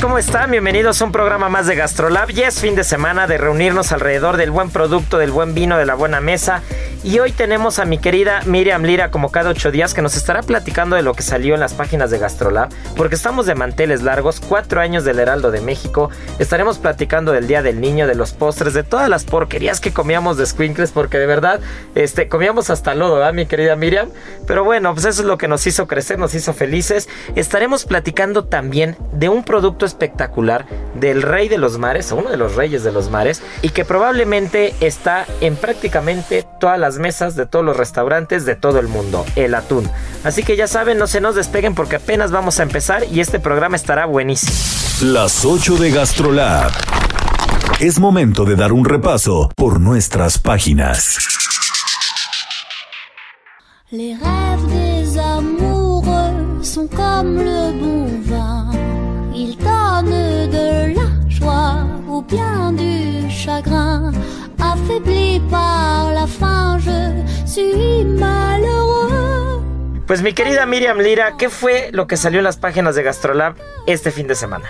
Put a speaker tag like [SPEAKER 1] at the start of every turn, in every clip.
[SPEAKER 1] ¿cómo están? Bienvenidos a un programa más de GastroLab. Ya es fin de semana de reunirnos alrededor del buen producto, del buen vino, de la buena mesa. Y hoy tenemos a mi querida Miriam Lira, como cada ocho días, que nos estará platicando de lo que salió en las páginas de GastroLab. Porque estamos de manteles largos, cuatro años del Heraldo de México. Estaremos platicando del Día del Niño, de los postres, de todas las porquerías que comíamos de Squinkles, porque de verdad, este, comíamos hasta lodo, ¿verdad, mi querida Miriam? Pero bueno, pues eso es lo que nos hizo crecer, nos hizo felices. Estaremos platicando también de un producto espectacular del rey de los mares, o uno de los reyes de los mares, y que probablemente está en prácticamente todas las mesas de todos los restaurantes de todo el mundo, el atún. Así que ya saben, no se nos despeguen porque apenas vamos a empezar y este programa estará buenísimo.
[SPEAKER 2] Las 8 de Gastrolab. Es momento de dar un repaso por nuestras páginas.
[SPEAKER 3] Les rêves des amoureux sont comme le bon bien du chagrin. Par la suis malheureux.
[SPEAKER 1] Pues mi querida Miriam Lira, ¿qué fue lo que salió en las páginas de Gastrolab este fin de semana?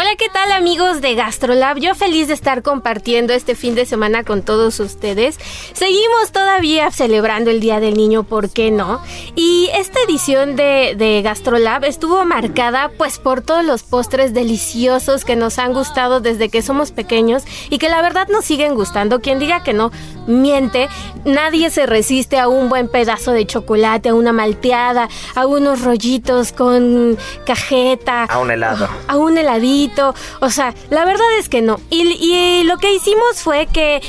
[SPEAKER 4] Hola, ¿qué tal amigos de GastroLab? Yo feliz de estar compartiendo este fin de semana con todos ustedes. Seguimos todavía celebrando el Día del Niño, ¿por qué no? Y esta edición de, de GastroLab estuvo marcada pues por todos los postres deliciosos que nos han gustado desde que somos pequeños y que la verdad nos siguen gustando. Quien diga que no, miente. Nadie se resiste a un buen pedazo de chocolate, a una malteada, a unos rollitos con cajeta.
[SPEAKER 1] A un helado.
[SPEAKER 4] A un heladito o sea, la verdad es que no. Y, y lo que hicimos fue que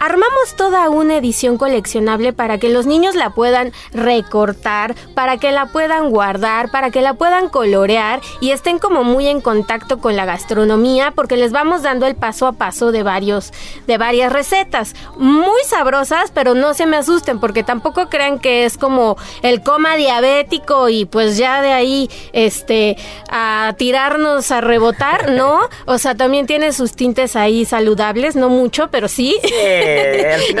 [SPEAKER 4] armamos toda una edición coleccionable para que los niños la puedan recortar, para que la puedan guardar, para que la puedan colorear y estén como muy en contacto con la gastronomía porque les vamos dando el paso a paso de varios de varias recetas muy sabrosas, pero no se me asusten porque tampoco crean que es como el coma diabético y pues ya de ahí este a tirarnos a rebotar, ¿no? O sea, también tiene sus tintes ahí saludables, no mucho, pero sí.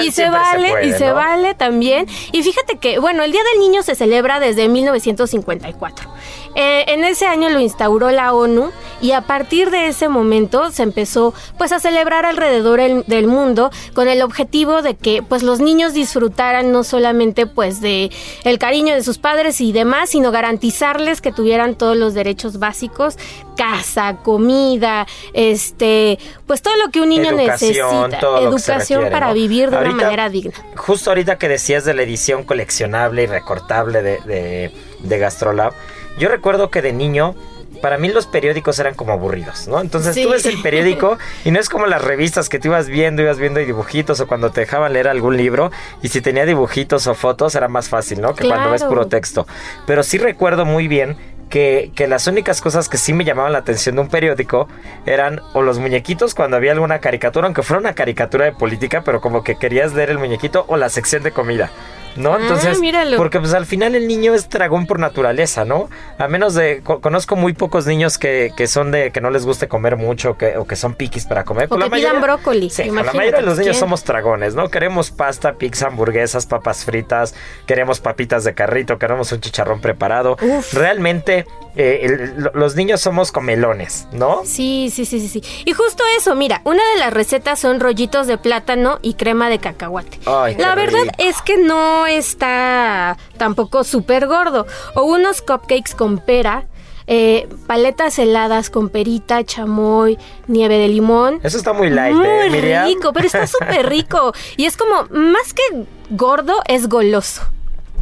[SPEAKER 4] Y se vale, y se vale también. Y fíjate que, bueno, el Día del Niño se celebra desde 1954. Eh, en ese año lo instauró la ONU y a partir de ese momento se empezó pues a celebrar alrededor del mundo con el objetivo de que pues los niños disfrutaran no solamente pues de el cariño de sus padres y demás, sino garantizarles que tuvieran todos los derechos básicos, casa, comida, este, pues todo lo que un niño necesita, educación para vivir de una manera digna.
[SPEAKER 1] Justo ahorita que decías de la edición coleccionable y recortable de, de, de Gastrolab, yo recuerdo que de niño para mí los periódicos eran como aburridos, ¿no? Entonces tú ves el periódico y no es como las revistas que tú ibas viendo, ibas viendo dibujitos o cuando te dejaban leer algún libro y si tenía dibujitos o fotos era más fácil, ¿no? Que cuando ves puro texto. Pero sí recuerdo muy bien que, que, las únicas cosas que sí me llamaban la atención de un periódico eran o los muñequitos cuando había alguna caricatura, aunque fuera una caricatura de política, pero como que querías leer el muñequito o la sección de comida. ¿no? Ah, Entonces, porque pues al final el niño es dragón por naturaleza, ¿no? A menos de, conozco muy pocos niños que, que son de que no les guste comer mucho que, o que son piquis para comer.
[SPEAKER 4] O que pidan brócoli.
[SPEAKER 1] Sí, la mayoría de los niños somos dragones, ¿no? Queremos pasta, pizza, hamburguesas, papas fritas, queremos papitas de carrito, queremos un chicharrón preparado. Realmente eh, el- los niños somos comelones, ¿no?
[SPEAKER 4] Sí, sí, sí, sí, sí. Y justo eso, mira, una de las recetas son rollitos de plátano y crema de cacahuate.
[SPEAKER 1] Ay,
[SPEAKER 4] La verdad
[SPEAKER 1] rico.
[SPEAKER 4] es que no está tampoco súper gordo. O unos cupcakes con pera, eh, paletas heladas con perita, chamoy, nieve de limón.
[SPEAKER 1] Eso está muy light,
[SPEAKER 4] Muy
[SPEAKER 1] ¿eh, Miriam?
[SPEAKER 4] rico, pero está súper rico. Y es como, más que gordo, es goloso.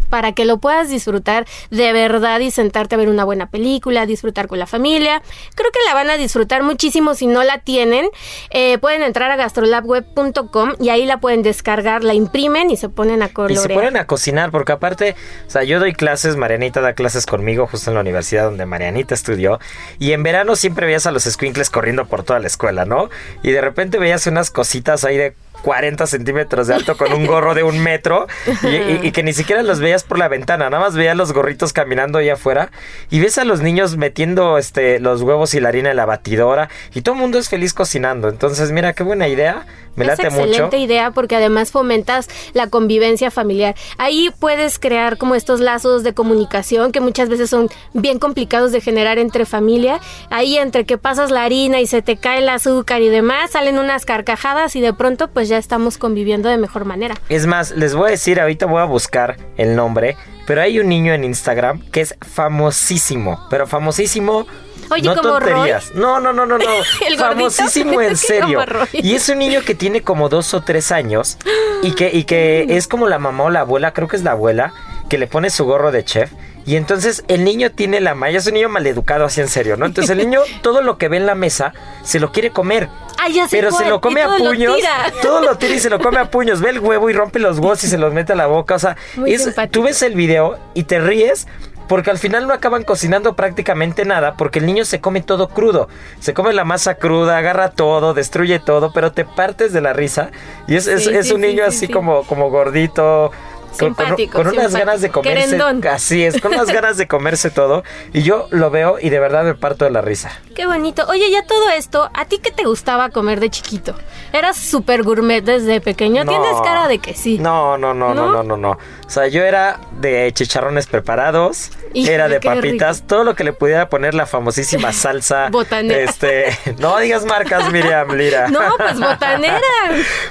[SPEAKER 4] Para que lo puedas disfrutar de verdad y sentarte a ver una buena película, disfrutar con la familia. Creo que la van a disfrutar muchísimo si no la tienen. Eh, pueden entrar a gastrolabweb.com y ahí la pueden descargar, la imprimen y se ponen a
[SPEAKER 1] Y
[SPEAKER 4] colorear.
[SPEAKER 1] se ponen a cocinar, porque aparte, o sea, yo doy clases, Marianita da clases conmigo justo en la universidad donde Marianita estudió, y en verano siempre veías a los squinkles corriendo por toda la escuela, ¿no? Y de repente veías unas cositas ahí de 40 centímetros de alto con un gorro de un metro y, que ni siquiera los veías por la ventana, nada más veías los gorritos caminando ahí afuera y ves a los niños metiendo este los huevos y la harina en la batidora y todo el mundo es feliz cocinando. Entonces, mira, qué buena idea, me
[SPEAKER 4] es
[SPEAKER 1] late mucho.
[SPEAKER 4] excelente idea porque además fomentas la convivencia familiar. Ahí puedes crear como estos lazos de comunicación que muchas veces son bien complicados de generar entre familia. Ahí entre que pasas la harina y se te cae el azúcar y demás, salen unas carcajadas y de pronto pues ya estamos conviviendo de mejor manera.
[SPEAKER 1] Es más, les voy a decir, ahorita voy a buscar el nombre, pero hay un niño en Instagram que es famosísimo, pero famosísimo.
[SPEAKER 4] Oye,
[SPEAKER 1] no
[SPEAKER 4] ¿como Roy?
[SPEAKER 1] tonterías. No, no, no, no, no. Famosísimo en serio. Y es un niño que tiene como dos o tres años y que, y que es como la mamá o la abuela, creo que es la abuela, que le pone su gorro de chef. Y entonces el niño tiene la malla, es un niño maleducado así en serio, ¿no? Entonces el niño todo lo que ve en la mesa se lo quiere comer.
[SPEAKER 4] Ah, ya sé
[SPEAKER 1] Pero se lo come a
[SPEAKER 4] lo
[SPEAKER 1] puños.
[SPEAKER 4] tira.
[SPEAKER 1] Todo lo tira y se lo come a puños. Ve el huevo y rompe los huevos y se los mete a la boca. O sea, es- tú ves el video y te ríes. Porque al final no acaban cocinando prácticamente nada, porque el niño se come todo crudo. Se come la masa cruda, agarra todo, destruye todo, pero te partes de la risa. Y es, es-
[SPEAKER 4] Sí,
[SPEAKER 1] es
[SPEAKER 4] sí,
[SPEAKER 1] un
[SPEAKER 4] sí,
[SPEAKER 1] niño
[SPEAKER 4] sí,
[SPEAKER 1] así
[SPEAKER 4] sí.
[SPEAKER 1] como, como gordito. Con, con-
[SPEAKER 4] Simpático,
[SPEAKER 1] con unas
[SPEAKER 4] simpático.
[SPEAKER 1] ganas de comerse.
[SPEAKER 4] Querendón.
[SPEAKER 1] Así es, con unas ganas de comerse todo. Y yo lo veo y de verdad me parto de la risa.
[SPEAKER 4] Qué bonito. Oye, ya todo esto, ¿a ti qué te gustaba comer de chiquito? ¿Eras súper gourmet desde pequeño?
[SPEAKER 1] No.
[SPEAKER 4] Tienes cara de que sí.
[SPEAKER 1] No, no, no, no,
[SPEAKER 4] ¿No?
[SPEAKER 1] no, no, no. O sea, yo era de chicharrones preparados,
[SPEAKER 4] Híjole,
[SPEAKER 1] era de papitas, todo lo que le pudiera poner la famosísima salsa.
[SPEAKER 4] Botanera.
[SPEAKER 1] Este, no digas marcas, Miriam Lira.
[SPEAKER 4] No, pues botanera.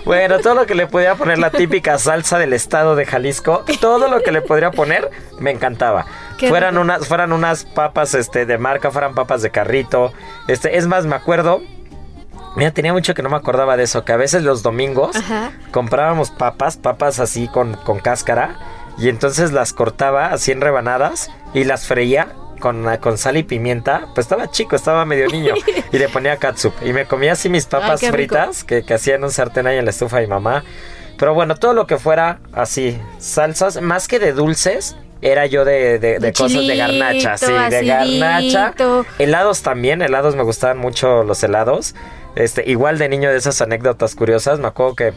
[SPEAKER 1] Bueno, todo lo que le pudiera poner la típica salsa del estado de Jalisco, todo lo que le podría poner, me encantaba.
[SPEAKER 4] Qué
[SPEAKER 1] Fueran
[SPEAKER 4] rico.
[SPEAKER 1] unas, fueran unas papas este, de marca, fueran papas de carrito. Este, es más, me acuerdo. Mira, tenía mucho que no me acordaba de eso, que a veces los domingos
[SPEAKER 4] Ajá.
[SPEAKER 1] comprábamos papas, papas así con, con cáscara, y entonces las cortaba así en rebanadas y las freía con, con sal y pimienta. Pues estaba chico, estaba medio niño, y le ponía catsup. Y me comía así mis papas fritas que, que hacía en un sartén ahí en la estufa de mi mamá. Pero bueno, todo lo que fuera así, salsas, más que de dulces. Era yo de, de- de
[SPEAKER 4] De
[SPEAKER 1] cosas de garnacha, sí, de garnacha. Helados también, helados me gustaban mucho los helados. Este, igual de niño de esas anécdotas curiosas, me acuerdo que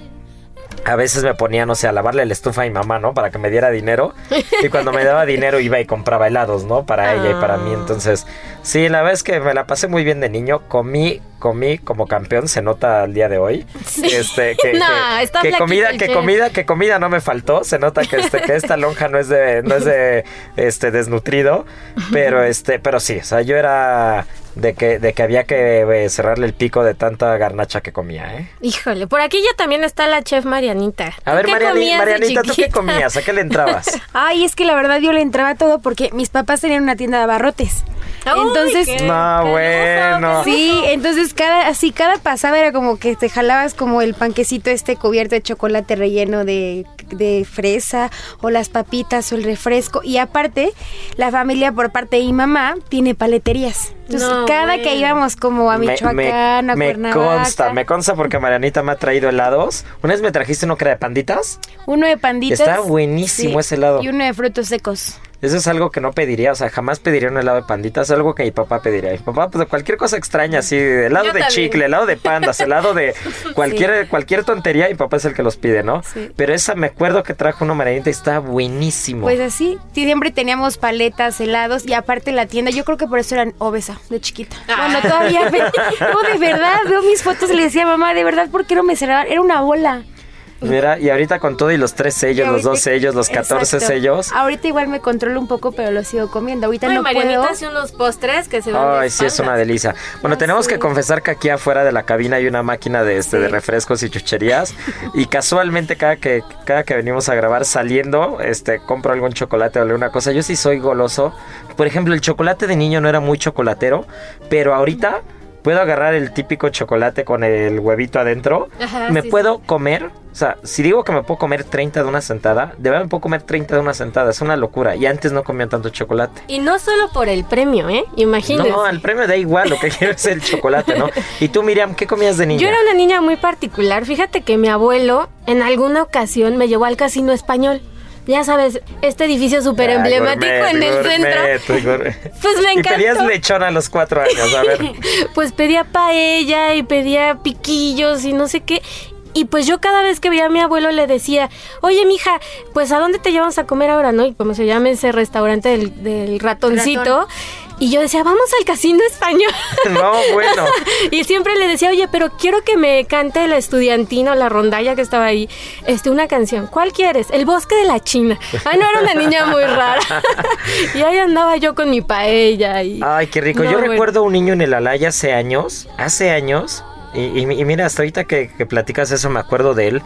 [SPEAKER 1] a veces me ponía, no sé, a lavarle la estufa a mi mamá, ¿no? Para que me diera dinero. Y cuando me daba dinero iba y compraba helados, ¿no? Para ella y para mí.
[SPEAKER 4] Ah.
[SPEAKER 1] Entonces, sí, la verdad es que me la pasé muy bien de niño. Comí, comí como campeón, se nota al día de hoy. Este, que,
[SPEAKER 4] No,
[SPEAKER 1] que-
[SPEAKER 4] está
[SPEAKER 1] que
[SPEAKER 4] flaquito
[SPEAKER 1] comida, que
[SPEAKER 4] chef.
[SPEAKER 1] comida, que comida no me faltó. Se nota que este, que esta lonja no es de, no es de este desnutrido. Pero este, pero sí, o sea, yo era de que, de que había que eh, cerrarle el pico de tanta garnacha que comía, ¿eh?
[SPEAKER 4] Híjole, por aquí ya también está la chef Marianita.
[SPEAKER 1] A
[SPEAKER 4] ¿Tú
[SPEAKER 1] ver,
[SPEAKER 4] qué
[SPEAKER 1] Mariani- Marianita, ¿tú qué comías? ¿A qué le entrabas?
[SPEAKER 5] Ay, es que la verdad yo le entraba todo porque mis papás tenían una tienda de abarrotes. Entonces,
[SPEAKER 4] qué-
[SPEAKER 1] No,
[SPEAKER 4] qué
[SPEAKER 1] bueno.
[SPEAKER 5] sí, entonces cada así cada pasada era como que te jalabas como el panquecito este cubierto de chocolate relleno de, de fresa o las papitas o el refresco y aparte la familia por parte de mi mamá tiene paleterías. Entonces,
[SPEAKER 4] No,
[SPEAKER 5] cada que íbamos como a
[SPEAKER 1] Me-
[SPEAKER 5] Michoacán,
[SPEAKER 1] me,
[SPEAKER 5] a
[SPEAKER 1] me
[SPEAKER 5] Cuernavaca,
[SPEAKER 1] consta, me consta porque Marianita me ha traído helados. Una vez me trajiste uno que era de panditas.
[SPEAKER 5] uno de panditas.
[SPEAKER 1] Está buenísimo ese helado.
[SPEAKER 5] Y uno de frutos secos.
[SPEAKER 1] Eso es algo que no pediría, o sea, jamás pediría un helado de panditas, es algo que mi papá pediría. Mi papá, pues de cualquier cosa extraña, así, helado
[SPEAKER 4] Yo
[SPEAKER 1] de
[SPEAKER 4] también.
[SPEAKER 1] chicle, helado de pandas, helado de cualquier, cualquier tontería, mi papá es el que los pide, ¿no?
[SPEAKER 5] Sí.
[SPEAKER 1] Pero esa me acuerdo que trajo uno Marianita y está buenísimo.
[SPEAKER 5] Pues así, sí, siempre teníamos paletas, helados y aparte la tienda, yo creo que por eso eran obesa de chiquita. Bueno, todavía, no, de verdad, veo mis fotos y le decía, mamá, de verdad, ¿por qué no me cerraban? Era una bola.
[SPEAKER 1] Mira, y ahorita con todo y los tres sellos, los dos sellos, los 14
[SPEAKER 5] Exacto.
[SPEAKER 1] sellos.
[SPEAKER 5] Ahorita igual me controlo un poco, pero lo sigo comiendo. Ahorita
[SPEAKER 4] Ay,
[SPEAKER 5] no
[SPEAKER 4] Marianita
[SPEAKER 5] puedo.
[SPEAKER 4] hace unos postres que se de
[SPEAKER 1] Ay, sí, es una delicia. Bueno, tenemos que confesar que aquí afuera de la cabina hay una máquina de este de
[SPEAKER 5] Sí.
[SPEAKER 1] refrescos y chucherías. y casualmente cada que, cada que venimos a grabar saliendo, este, compro algún chocolate o alguna cosa. Yo sí soy goloso. Por ejemplo, el chocolate de niño no era muy chocolatero, pero ahorita puedo agarrar el típico chocolate con el huevito adentro.
[SPEAKER 4] Ajá,
[SPEAKER 1] me
[SPEAKER 4] sí,
[SPEAKER 1] puedo comer, o sea, si digo que me puedo comer 30 de una sentada, de verdad me puedo comer 30 de una sentada. Es una locura. Y antes no comía tanto chocolate.
[SPEAKER 4] Y no solo por el premio, ¿eh? Imagínate.
[SPEAKER 1] No, al premio da igual, lo que quiero es el chocolate, ¿no? Y tú, Miriam, ¿qué comías de niña?
[SPEAKER 4] Yo era una niña muy particular. Fíjate que mi abuelo en alguna ocasión me llevó al casino español. Ya sabes, este edificio súper emblemático
[SPEAKER 1] gourmet,
[SPEAKER 4] en el
[SPEAKER 1] gourmet,
[SPEAKER 4] centro.
[SPEAKER 1] gourmet.
[SPEAKER 4] Pues me
[SPEAKER 1] Y pedías
[SPEAKER 4] encantó.
[SPEAKER 1] lechón a los cuatro años, a ver.
[SPEAKER 4] Pues pedía paella y pedía piquillos y no sé qué. Y pues yo cada vez que veía a mi abuelo le decía, oye mija, pues ¿a dónde te llevamos a comer ahora, no? Y como se llama ese restaurante del, del ratoncito.
[SPEAKER 5] Ratón.
[SPEAKER 4] Y yo decía, vamos al casino español.
[SPEAKER 1] No, bueno.
[SPEAKER 4] Y siempre le decía, oye, pero quiero que me cante la estudiantina o la rondalla que estaba ahí, este, una canción. ¿Cuál quieres? El bosque de la China. Ah, no, era una niña muy rara. y ahí andaba yo con mi paella y...
[SPEAKER 1] Ay, qué rico.
[SPEAKER 4] No,
[SPEAKER 1] Yo
[SPEAKER 4] bueno.
[SPEAKER 1] recuerdo un niño en el Alaya hace años, hace años, y, y- y mira, hasta ahorita que, que platicas eso me acuerdo de él,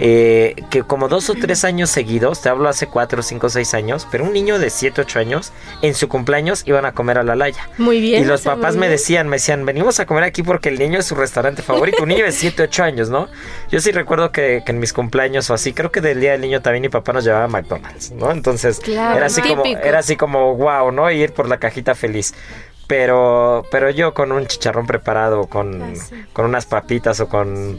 [SPEAKER 1] eh, que como dos o tres años seguidos, te hablo hace cuatro, cinco, seis años, pero un niño de siete, ocho años, en su cumpleaños iban a comer a la Alaya.
[SPEAKER 4] Muy bien.
[SPEAKER 1] Y los papás me decían, me decían, venimos a comer aquí porque el niño es su restaurante favorito. Un niño de 7, 8 años, ¿no? Yo sí recuerdo que, que en mis cumpleaños o así, creo que del día del niño también mi papá nos llevaba a McDonald's, ¿no? Entonces,
[SPEAKER 4] Claro,
[SPEAKER 1] era así como, era así como, wow, ¿no? Ir por la cajita feliz. Pero, pero yo con un chicharrón preparado, con,
[SPEAKER 4] Ah, sí.
[SPEAKER 1] con unas papitas o con,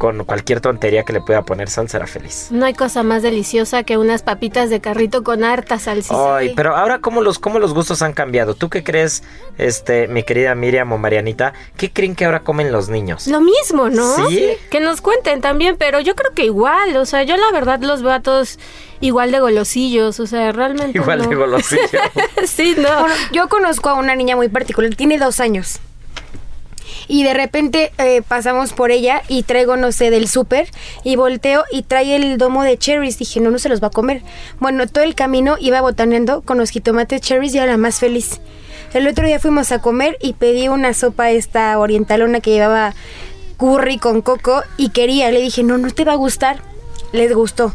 [SPEAKER 1] con cualquier tontería que le pueda poner sal, será feliz.
[SPEAKER 4] No hay cosa más deliciosa que unas papitas de carrito con harta salsita.
[SPEAKER 1] Ay, pero ahora cómo los, cómo los gustos han cambiado. ¿Tú qué crees, este, mi querida Miriam o Marianita? ¿Qué creen que ahora comen los niños?
[SPEAKER 4] Lo mismo, ¿no?
[SPEAKER 1] ¿Sí?
[SPEAKER 4] Que nos cuenten también, pero yo creo que igual, o sea, yo la verdad los veo a todos igual de golosillos, o sea, realmente
[SPEAKER 1] Igual
[SPEAKER 4] no.
[SPEAKER 1] de golosillo.
[SPEAKER 4] sí, no.
[SPEAKER 5] Bueno, yo conozco a una niña muy particular, tiene dos años. Y de repente eh, pasamos por ella y traigo, no sé, del súper y volteo y trae el domo de cherries. Dije, no, no se los va a comer. Bueno, todo el camino iba botaneando con los jitomates cherries y era la más feliz. El otro día fuimos a comer y pedí una sopa esta orientalona que llevaba curry con coco y quería. Le dije, no, no te va a gustar. Les gustó.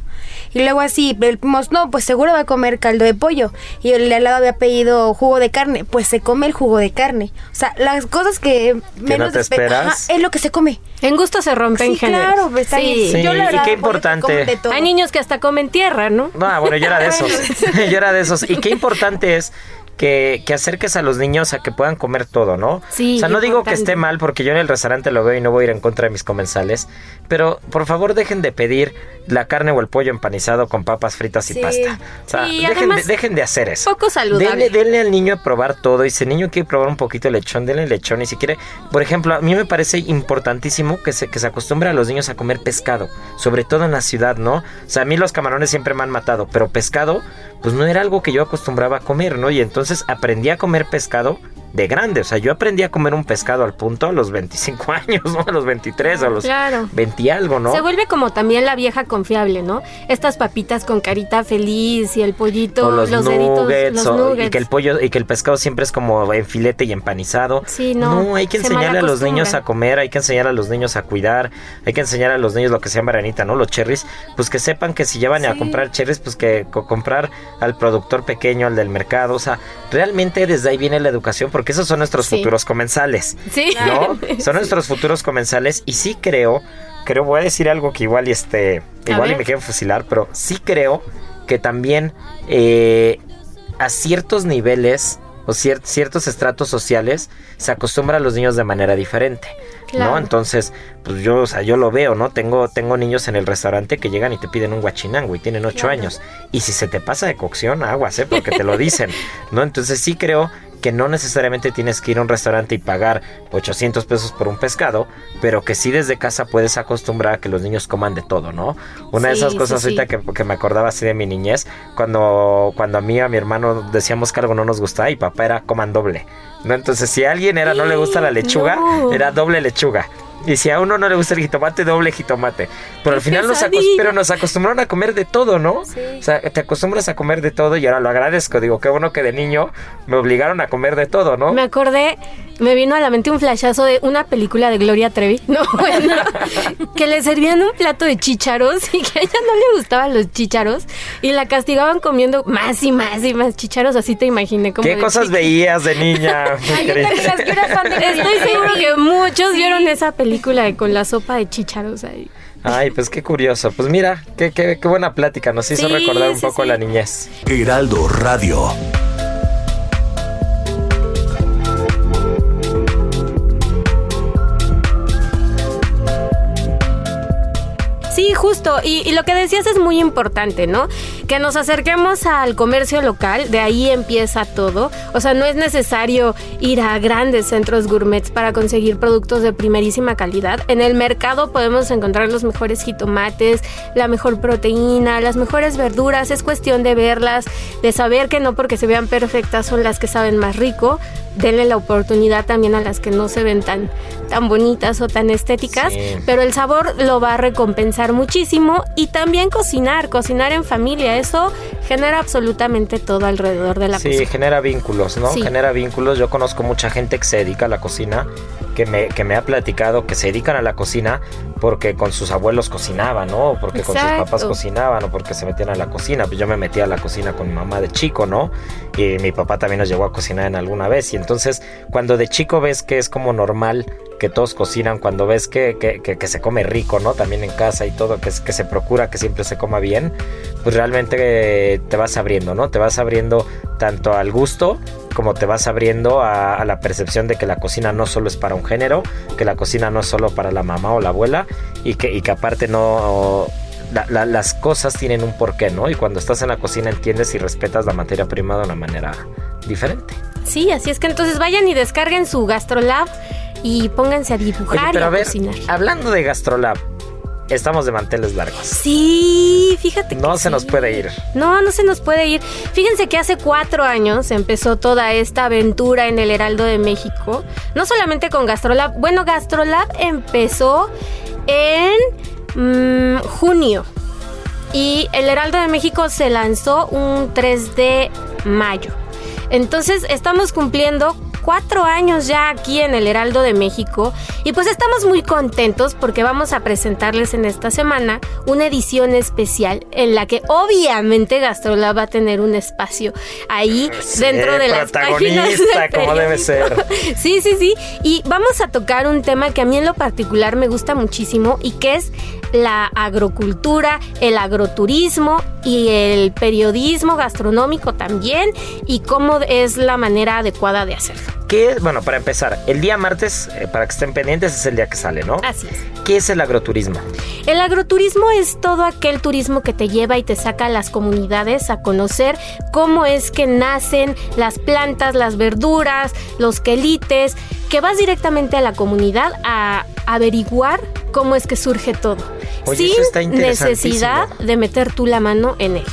[SPEAKER 5] Y luego así, vimos, no, pues seguro va a comer caldo de pollo. Y el de al lado había pedido jugo de carne. Pues se come el jugo de carne. O sea, las cosas que menos
[SPEAKER 1] te
[SPEAKER 5] espe-
[SPEAKER 1] esperas.
[SPEAKER 5] Ajá, es lo que se come.
[SPEAKER 4] En gusto se rompen
[SPEAKER 5] Sí,
[SPEAKER 4] géneros.
[SPEAKER 5] claro, pues.
[SPEAKER 1] Sí,
[SPEAKER 5] Yo, la
[SPEAKER 1] y qué importante.
[SPEAKER 4] Hay niños que hasta comen tierra, ¿no?
[SPEAKER 1] No, bueno, yo era de esos. yo era de esos. Y qué importante es que, que acerques a los niños a que puedan comer todo, ¿no?
[SPEAKER 4] Sí,
[SPEAKER 1] O sea, no digo que esté mal porque yo en el restaurante lo veo y no voy a ir en contra de mis comensales. Pero por favor dejen de pedir la carne o el pollo empanizado con papas fritas y pasta. O sea,
[SPEAKER 4] Sí,
[SPEAKER 1] dejen, de, dejen de hacer eso.
[SPEAKER 4] poco saludable.
[SPEAKER 1] Denle, denle al niño a probar todo. Y si el niño quiere probar un poquito de lechón, denle lechón. Y si quiere, por ejemplo, a mí me parece importantísimo que se, que se acostumbre a los niños a comer pescado. Sobre todo en la ciudad, ¿no? O sea, a mí los camarones siempre me han matado. Pero pescado, pues no era algo que yo acostumbraba a comer, ¿no? Y entonces aprendí a comer pescado de grande. O sea, yo aprendí a comer un pescado al punto a los 25 años, ¿no? A los 23 o a los
[SPEAKER 4] Claro.
[SPEAKER 1] 20 y algo, ¿no?
[SPEAKER 4] Se vuelve como también la vieja confiable, ¿no? Estas papitas con carita feliz y el pollito,
[SPEAKER 1] o los,
[SPEAKER 4] deditos,
[SPEAKER 1] nuggets,
[SPEAKER 4] los
[SPEAKER 1] o-
[SPEAKER 4] nuggets.
[SPEAKER 1] y que el pollo y que el pescado siempre es como en filete y empanizado.
[SPEAKER 4] Sí, no,
[SPEAKER 1] hay que
[SPEAKER 4] se
[SPEAKER 1] enseñarle a los niños a comer, hay que enseñar a los niños a cuidar, hay que enseñar a los niños lo que sea Marianita, ¿no? Los cherries, pues que sepan que si ya van a comprar cherries, pues que co- comprar al productor pequeño, al del mercado, o sea, realmente desde ahí viene la educación, porque esos son nuestros
[SPEAKER 4] Sí.
[SPEAKER 1] futuros comensales.
[SPEAKER 4] Sí.
[SPEAKER 1] ¿no? Son nuestros futuros comensales y sí creo, creo, voy a decir algo que igual y este,
[SPEAKER 4] A
[SPEAKER 1] igual y me quieren fusilar, pero sí creo que también eh, a ciertos niveles o cier- ciertos estratos sociales se acostumbra a los niños de manera diferente.
[SPEAKER 4] Claro.
[SPEAKER 1] ¿No? Entonces, pues yo, o sea, yo lo veo, ¿no? Tengo, tengo niños en el restaurante que llegan y te piden un guachinango y tienen ocho años. Y si se te pasa de cocción, aguas, ¿eh? Porque te lo dicen, ¿no? Entonces sí creo que no necesariamente tienes que ir a un restaurante y pagar 800 pesos por un pescado, pero que sí desde casa puedes acostumbrar a que los niños coman de todo, ¿no? Una de esas cosas
[SPEAKER 4] sí.
[SPEAKER 1] ahorita que, que me acordaba así de mi niñez, cuando, cuando a mí y a mi hermano decíamos que algo no nos gustaba y papá era coman doble, ¿no? Entonces si a alguien era no le gusta la lechuga,
[SPEAKER 4] No.
[SPEAKER 1] era doble lechuga. Y si a uno no le gusta el jitomate, doble jitomate. Pero al final nos, pero nos acostumbraron a comer de todo, ¿no?
[SPEAKER 4] Sí.
[SPEAKER 1] O sea, te acostumbras a comer de todo y ahora lo agradezco. Digo, qué bueno que de niño me obligaron a comer de todo, ¿no?
[SPEAKER 4] Me acordé, me vino a la mente un flashazo de una película de Gloria Trevi, no, bueno, que le servían un plato de chícharos y que a ella no le gustaban los chícharos y la castigaban comiendo más y más y más chícharos, así te imaginé como
[SPEAKER 1] ¿Qué cosas veías de niña?
[SPEAKER 5] Ay, yo era fan de
[SPEAKER 4] Estoy seguro que muchos vieron esa película de con la sopa de chícharos ahí.
[SPEAKER 1] Ay, pues qué curioso. Pues mira, qué, qué, qué buena plática. Nos hizo
[SPEAKER 4] Sí,
[SPEAKER 1] recordar un
[SPEAKER 4] sí,
[SPEAKER 1] poco
[SPEAKER 4] sí.
[SPEAKER 1] la niñez.
[SPEAKER 2] Heraldo Radio.
[SPEAKER 4] Y, y lo que decías es muy importante, ¿no? Que nos acerquemos al comercio local, de ahí empieza todo. O sea, no es necesario ir a grandes centros gourmets para conseguir productos de primerísima calidad. En el mercado podemos encontrar los mejores jitomates, la mejor proteína, las mejores verduras. Es cuestión de verlas, de saber que no porque se vean perfectas son las que saben más rico. Denle la oportunidad también a las que no se ven tan, tan bonitas o tan estéticas
[SPEAKER 1] Sí.
[SPEAKER 4] pero el sabor lo va a recompensar muchísimo y también cocinar, cocinar en familia, eso genera absolutamente todo alrededor de la
[SPEAKER 1] Sí,
[SPEAKER 4] cocina.
[SPEAKER 1] genera vínculos, ¿no?
[SPEAKER 4] Sí.
[SPEAKER 1] Genera vínculos. Yo conozco mucha gente que se dedica a la cocina, que me, que me ha platicado que se dedican a la cocina porque con sus abuelos cocinaban, ¿no? O porque con sus papás cocinaban o porque se metían a la cocina. Pues yo me metí a la cocina con mi mamá de chico, ¿no? Y mi papá también nos llevó a cocinar en alguna vez. Y entonces, cuando de chico ves que es como normal que todos cocinan, cuando ves que, que, que- que se come rico, ¿no? También en casa y todo, que, que se procura que siempre se coma bien, pues realmente eh, te vas abriendo, ¿no? Te vas abriendo tanto al gusto como te vas abriendo a, a la percepción de que la cocina no solo es para un género, que la cocina no es solo para la mamá o la abuela y que, y que aparte no... la- la- las cosas tienen un porqué, ¿no? Y cuando estás en la cocina entiendes y respetas la materia prima de una manera diferente.
[SPEAKER 4] Sí, así es que entonces vayan y descarguen su GastroLab y pónganse a dibujar
[SPEAKER 1] Oye,
[SPEAKER 4] y a
[SPEAKER 1] a ver,
[SPEAKER 4] cocinar.
[SPEAKER 1] hablando de Gastrolab, estamos de manteles largos.
[SPEAKER 4] Sí, fíjate que
[SPEAKER 1] No se nos puede ir.
[SPEAKER 4] No, no se nos puede ir. Fíjense que hace cuatro años empezó toda esta aventura en el Heraldo de México. No solamente con Gastrolab. Bueno, Gastrolab empezó en mm, junio. Y el Heraldo de México se lanzó un 3 de mayo. Entonces estamos cumpliendo cuatro años ya aquí en el Heraldo de México y pues estamos muy contentos porque vamos a presentarles en esta semana una edición especial en la que obviamente Gastrolab va a tener un espacio ahí
[SPEAKER 1] Sí,
[SPEAKER 4] dentro de las páginas del
[SPEAKER 1] como debe ser.
[SPEAKER 4] Sí, sí, sí. Y vamos a tocar un tema que a mí en lo particular me gusta muchísimo y que es la agrocultura, el agroturismo y el periodismo gastronómico también y cómo es la manera adecuada de hacerlo.
[SPEAKER 1] ¿Qué es? Bueno, para empezar, el día martes, eh, para que estén pendientes, es el día que sale, ¿no?
[SPEAKER 4] Así es.
[SPEAKER 1] ¿Qué es el agroturismo?
[SPEAKER 4] El agroturismo es todo aquel turismo que te lleva y te saca a las comunidades a conocer cómo es que nacen las plantas, las verduras, los quelites, que vas directamente a la comunidad a averiguar cómo es que surge todo.
[SPEAKER 1] Oye,
[SPEAKER 4] sin necesidad de meter tú la mano en él.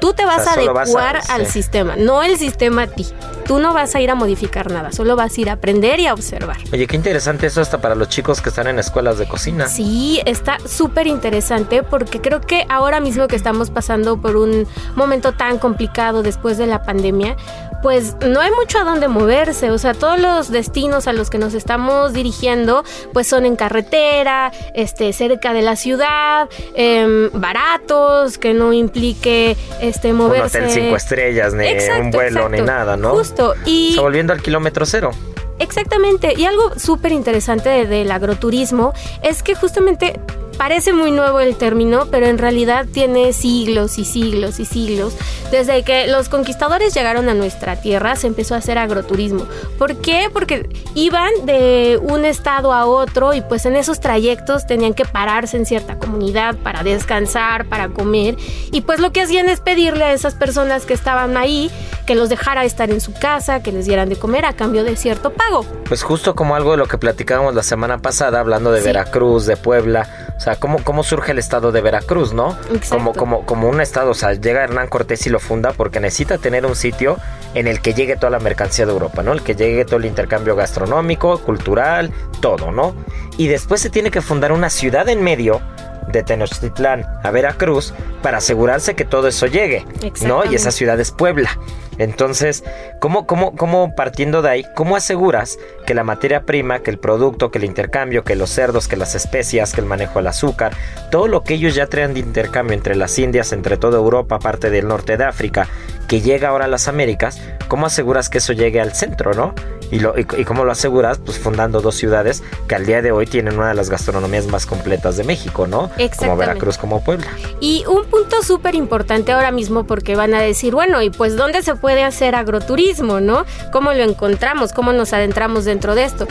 [SPEAKER 4] Tú te vas
[SPEAKER 1] sea,
[SPEAKER 4] a
[SPEAKER 1] solo vas a-
[SPEAKER 4] adecuar al
[SPEAKER 1] sí.
[SPEAKER 4] sistema, no el sistema a ti. Tú no vas a ir a modificar nada, solo vas a ir a aprender y a observar.
[SPEAKER 1] Oye, qué interesante eso hasta para los chicos que están en escuelas de cocina.
[SPEAKER 4] Sí, está súper interesante porque creo que ahora mismo que estamos pasando por un momento tan complicado después de la pandemia, pues no hay mucho a dónde moverse. O sea, todos los destinos a los que nos estamos dirigiendo, pues son en carretera, este, cerca de la ciudad, em, baratos, que no implique este
[SPEAKER 1] Un
[SPEAKER 4] moverse.
[SPEAKER 1] hotel cinco estrellas, ni
[SPEAKER 4] Exacto,
[SPEAKER 1] un vuelo, ni nada, ¿no?
[SPEAKER 4] Justo. Y
[SPEAKER 1] O sea, volviendo al kilómetro cero.
[SPEAKER 4] Exactamente, y algo súper interesante de- del agroturismo es que justamente parece muy nuevo el término, pero en realidad tiene siglos y siglos y siglos. Desde que los conquistadores llegaron a nuestra tierra se empezó a hacer agroturismo. ¿Por qué? Porque iban de un estado a otro y pues en esos trayectos tenían que pararse en cierta comunidad para descansar, para comer. Y pues lo que hacían es pedirle a esas personas que estaban ahí que los dejara estar en su casa, que les dieran de comer a cambio de cierto pago.
[SPEAKER 1] Pues justo como algo de lo que platicábamos la semana pasada, hablando de
[SPEAKER 4] Sí.
[SPEAKER 1] Veracruz, de Puebla. O sea, sea, cómo, cómo surge el estado de Veracruz, ¿no?
[SPEAKER 4] Exacto.
[SPEAKER 1] Como, como, como un estado, o sea, llega Hernán Cortés y lo funda porque necesita tener un sitio en el que llegue toda la mercancía de Europa, ¿no? El que llegue todo el intercambio gastronómico, cultural, todo, ¿no? Y después se tiene que fundar una ciudad en medio de Tenochtitlán a Veracruz para asegurarse que todo eso llegue, ¿no? Y esa ciudad es Puebla. Entonces, ¿cómo, cómo, cómo partiendo de ahí, cómo aseguras que la materia prima, que el producto, que el intercambio, que los cerdos, que las especias, que el manejo del azúcar, todo lo que ellos ya traen de intercambio entre las Indias, entre toda Europa, parte del norte de África, que llega ahora a las Américas, ¿cómo aseguras que eso llegue al centro, no? Y, lo, y, y cómo lo aseguras, pues fundando dos ciudades que al día de hoy tienen una de las gastronomías más completas de México, ¿no? Como. Veracruz, como Puebla.
[SPEAKER 4] Y un punto súper importante ahora mismo porque van a decir, bueno, y pues ¿dónde se puede hacer agroturismo, no? ¿Cómo lo encontramos? ¿Cómo nos adentramos dentro de esto?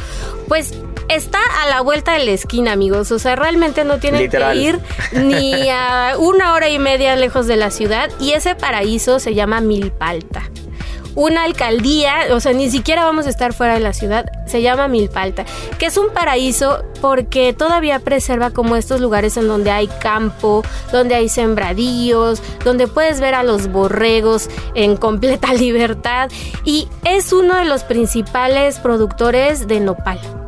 [SPEAKER 4] Pues está a la vuelta de la esquina, amigos. O sea, realmente no tienen
[SPEAKER 1] Literal.
[SPEAKER 4] que ir ni a una hora y media lejos de la ciudad. Y ese paraíso se llama Milpalta. Una alcaldía, o sea, ni siquiera vamos a estar fuera de la ciudad, se llama Milpalta, que es un paraíso porque todavía preserva como estos lugares en donde hay campo, donde hay sembradíos, donde puedes ver a los borregos en completa libertad y es uno de los principales productores de nopal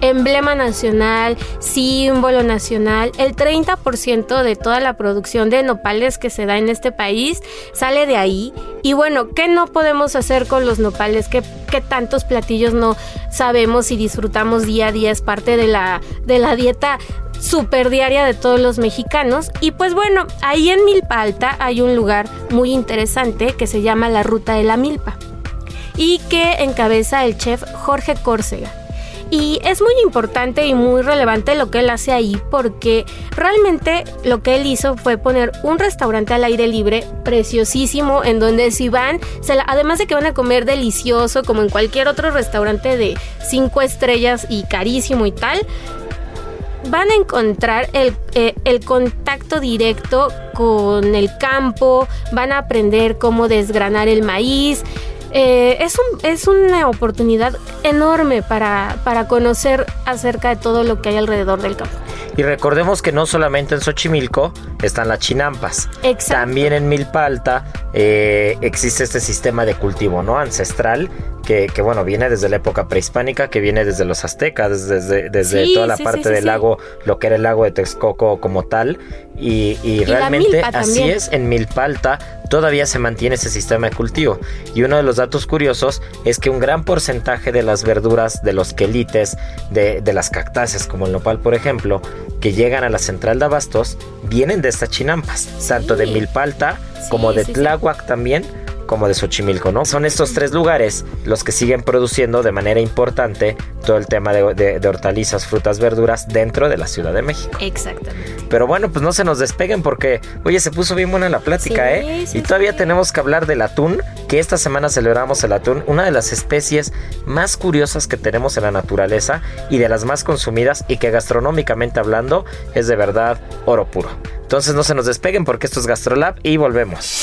[SPEAKER 4] emblema nacional, símbolo nacional. El 30% de toda la producción de nopales que se da en este país sale de ahí. Y bueno, ¿qué no podemos hacer con los nopales? ¿Qué, qué tantos platillos no sabemos y disfrutamos día a día? Es parte de la, de la dieta super diaria de todos los mexicanos. Y pues bueno, ahí en Milpa Alta hay un lugar muy interesante que se llama la Ruta de la Milpa y que encabeza el chef Jorge Córcega. Y es muy importante y muy relevante lo que él hace ahí porque realmente lo que él hizo fue poner un restaurante al aire libre preciosísimo en donde si van, además de que van a comer delicioso como en cualquier otro restaurante de cinco estrellas y carísimo y tal, van a encontrar eh, el contacto directo con el campo, van a aprender cómo desgranar el maíz. Eh, es, un- es una oportunidad enorme para, para conocer acerca de todo lo que hay alrededor del campo.
[SPEAKER 1] Y recordemos que no solamente en Xochimilco están las chinampas.
[SPEAKER 4] Exacto.
[SPEAKER 1] También en Milpa Alta eh, existe este sistema de cultivo, ¿no? Ancestral, que, que, bueno, viene desde la época prehispánica, que viene desde los aztecas, desde, desde
[SPEAKER 4] Sí,
[SPEAKER 1] toda la
[SPEAKER 4] sí,
[SPEAKER 1] parte
[SPEAKER 4] sí,
[SPEAKER 1] del lago, lo que era el lago de Texcoco como tal. Y, realmente así es, en Milpa Alta todavía se mantiene ese sistema de cultivo. Y uno de los datos curiosos es que un gran porcentaje de las verduras, de los quelites, de, de las cactáceas, como el nopal, por ejemplo, que llegan a la central de abastos, vienen de estas chinampas, tanto de
[SPEAKER 4] Sí.
[SPEAKER 1] Milpa Alta
[SPEAKER 4] Sí,
[SPEAKER 1] como de. Tláhuac también, como de Xochimilco, ¿no? Son estos tres lugares los que siguen produciendo de manera importante todo el tema de, de- de hortalizas, frutas, verduras dentro de la Ciudad de México.
[SPEAKER 4] Exactamente.
[SPEAKER 1] Pero bueno, pues no se nos despeguen porque, oye, se puso bien buena la plática,
[SPEAKER 4] Sí,
[SPEAKER 1] ¿eh?
[SPEAKER 4] sí,
[SPEAKER 1] y todavía
[SPEAKER 4] sí.
[SPEAKER 1] tenemos que hablar del atún, que esta semana celebramos el atún, una de las especies más curiosas que tenemos en la naturaleza y de las más consumidas y que gastronómicamente hablando es de verdad oro puro. Entonces no se nos despeguen porque esto es GastroLab y volvemos.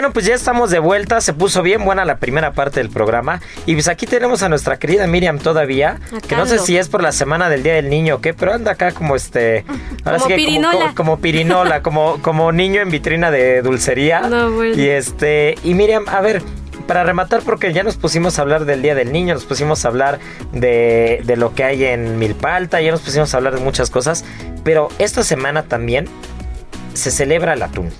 [SPEAKER 1] Bueno, pues ya estamos de vuelta. Se puso bien buena la primera parte del programa. Y pues aquí tenemos a nuestra querida Miriam todavía. Que no sé si es por la semana del Día del Niño o qué, pero anda acá como este.
[SPEAKER 4] Como pirinola.
[SPEAKER 1] Como, como pirinola, como, como niño en vitrina de dulcería.
[SPEAKER 4] No, bueno.
[SPEAKER 1] Y este. Y Miriam, a ver. Para rematar, porque ya nos pusimos a hablar del Día del Niño, nos pusimos a hablar de, de lo que hay en Milpa Alta, ya nos pusimos a hablar de muchas cosas, pero esta semana también se celebra el atún.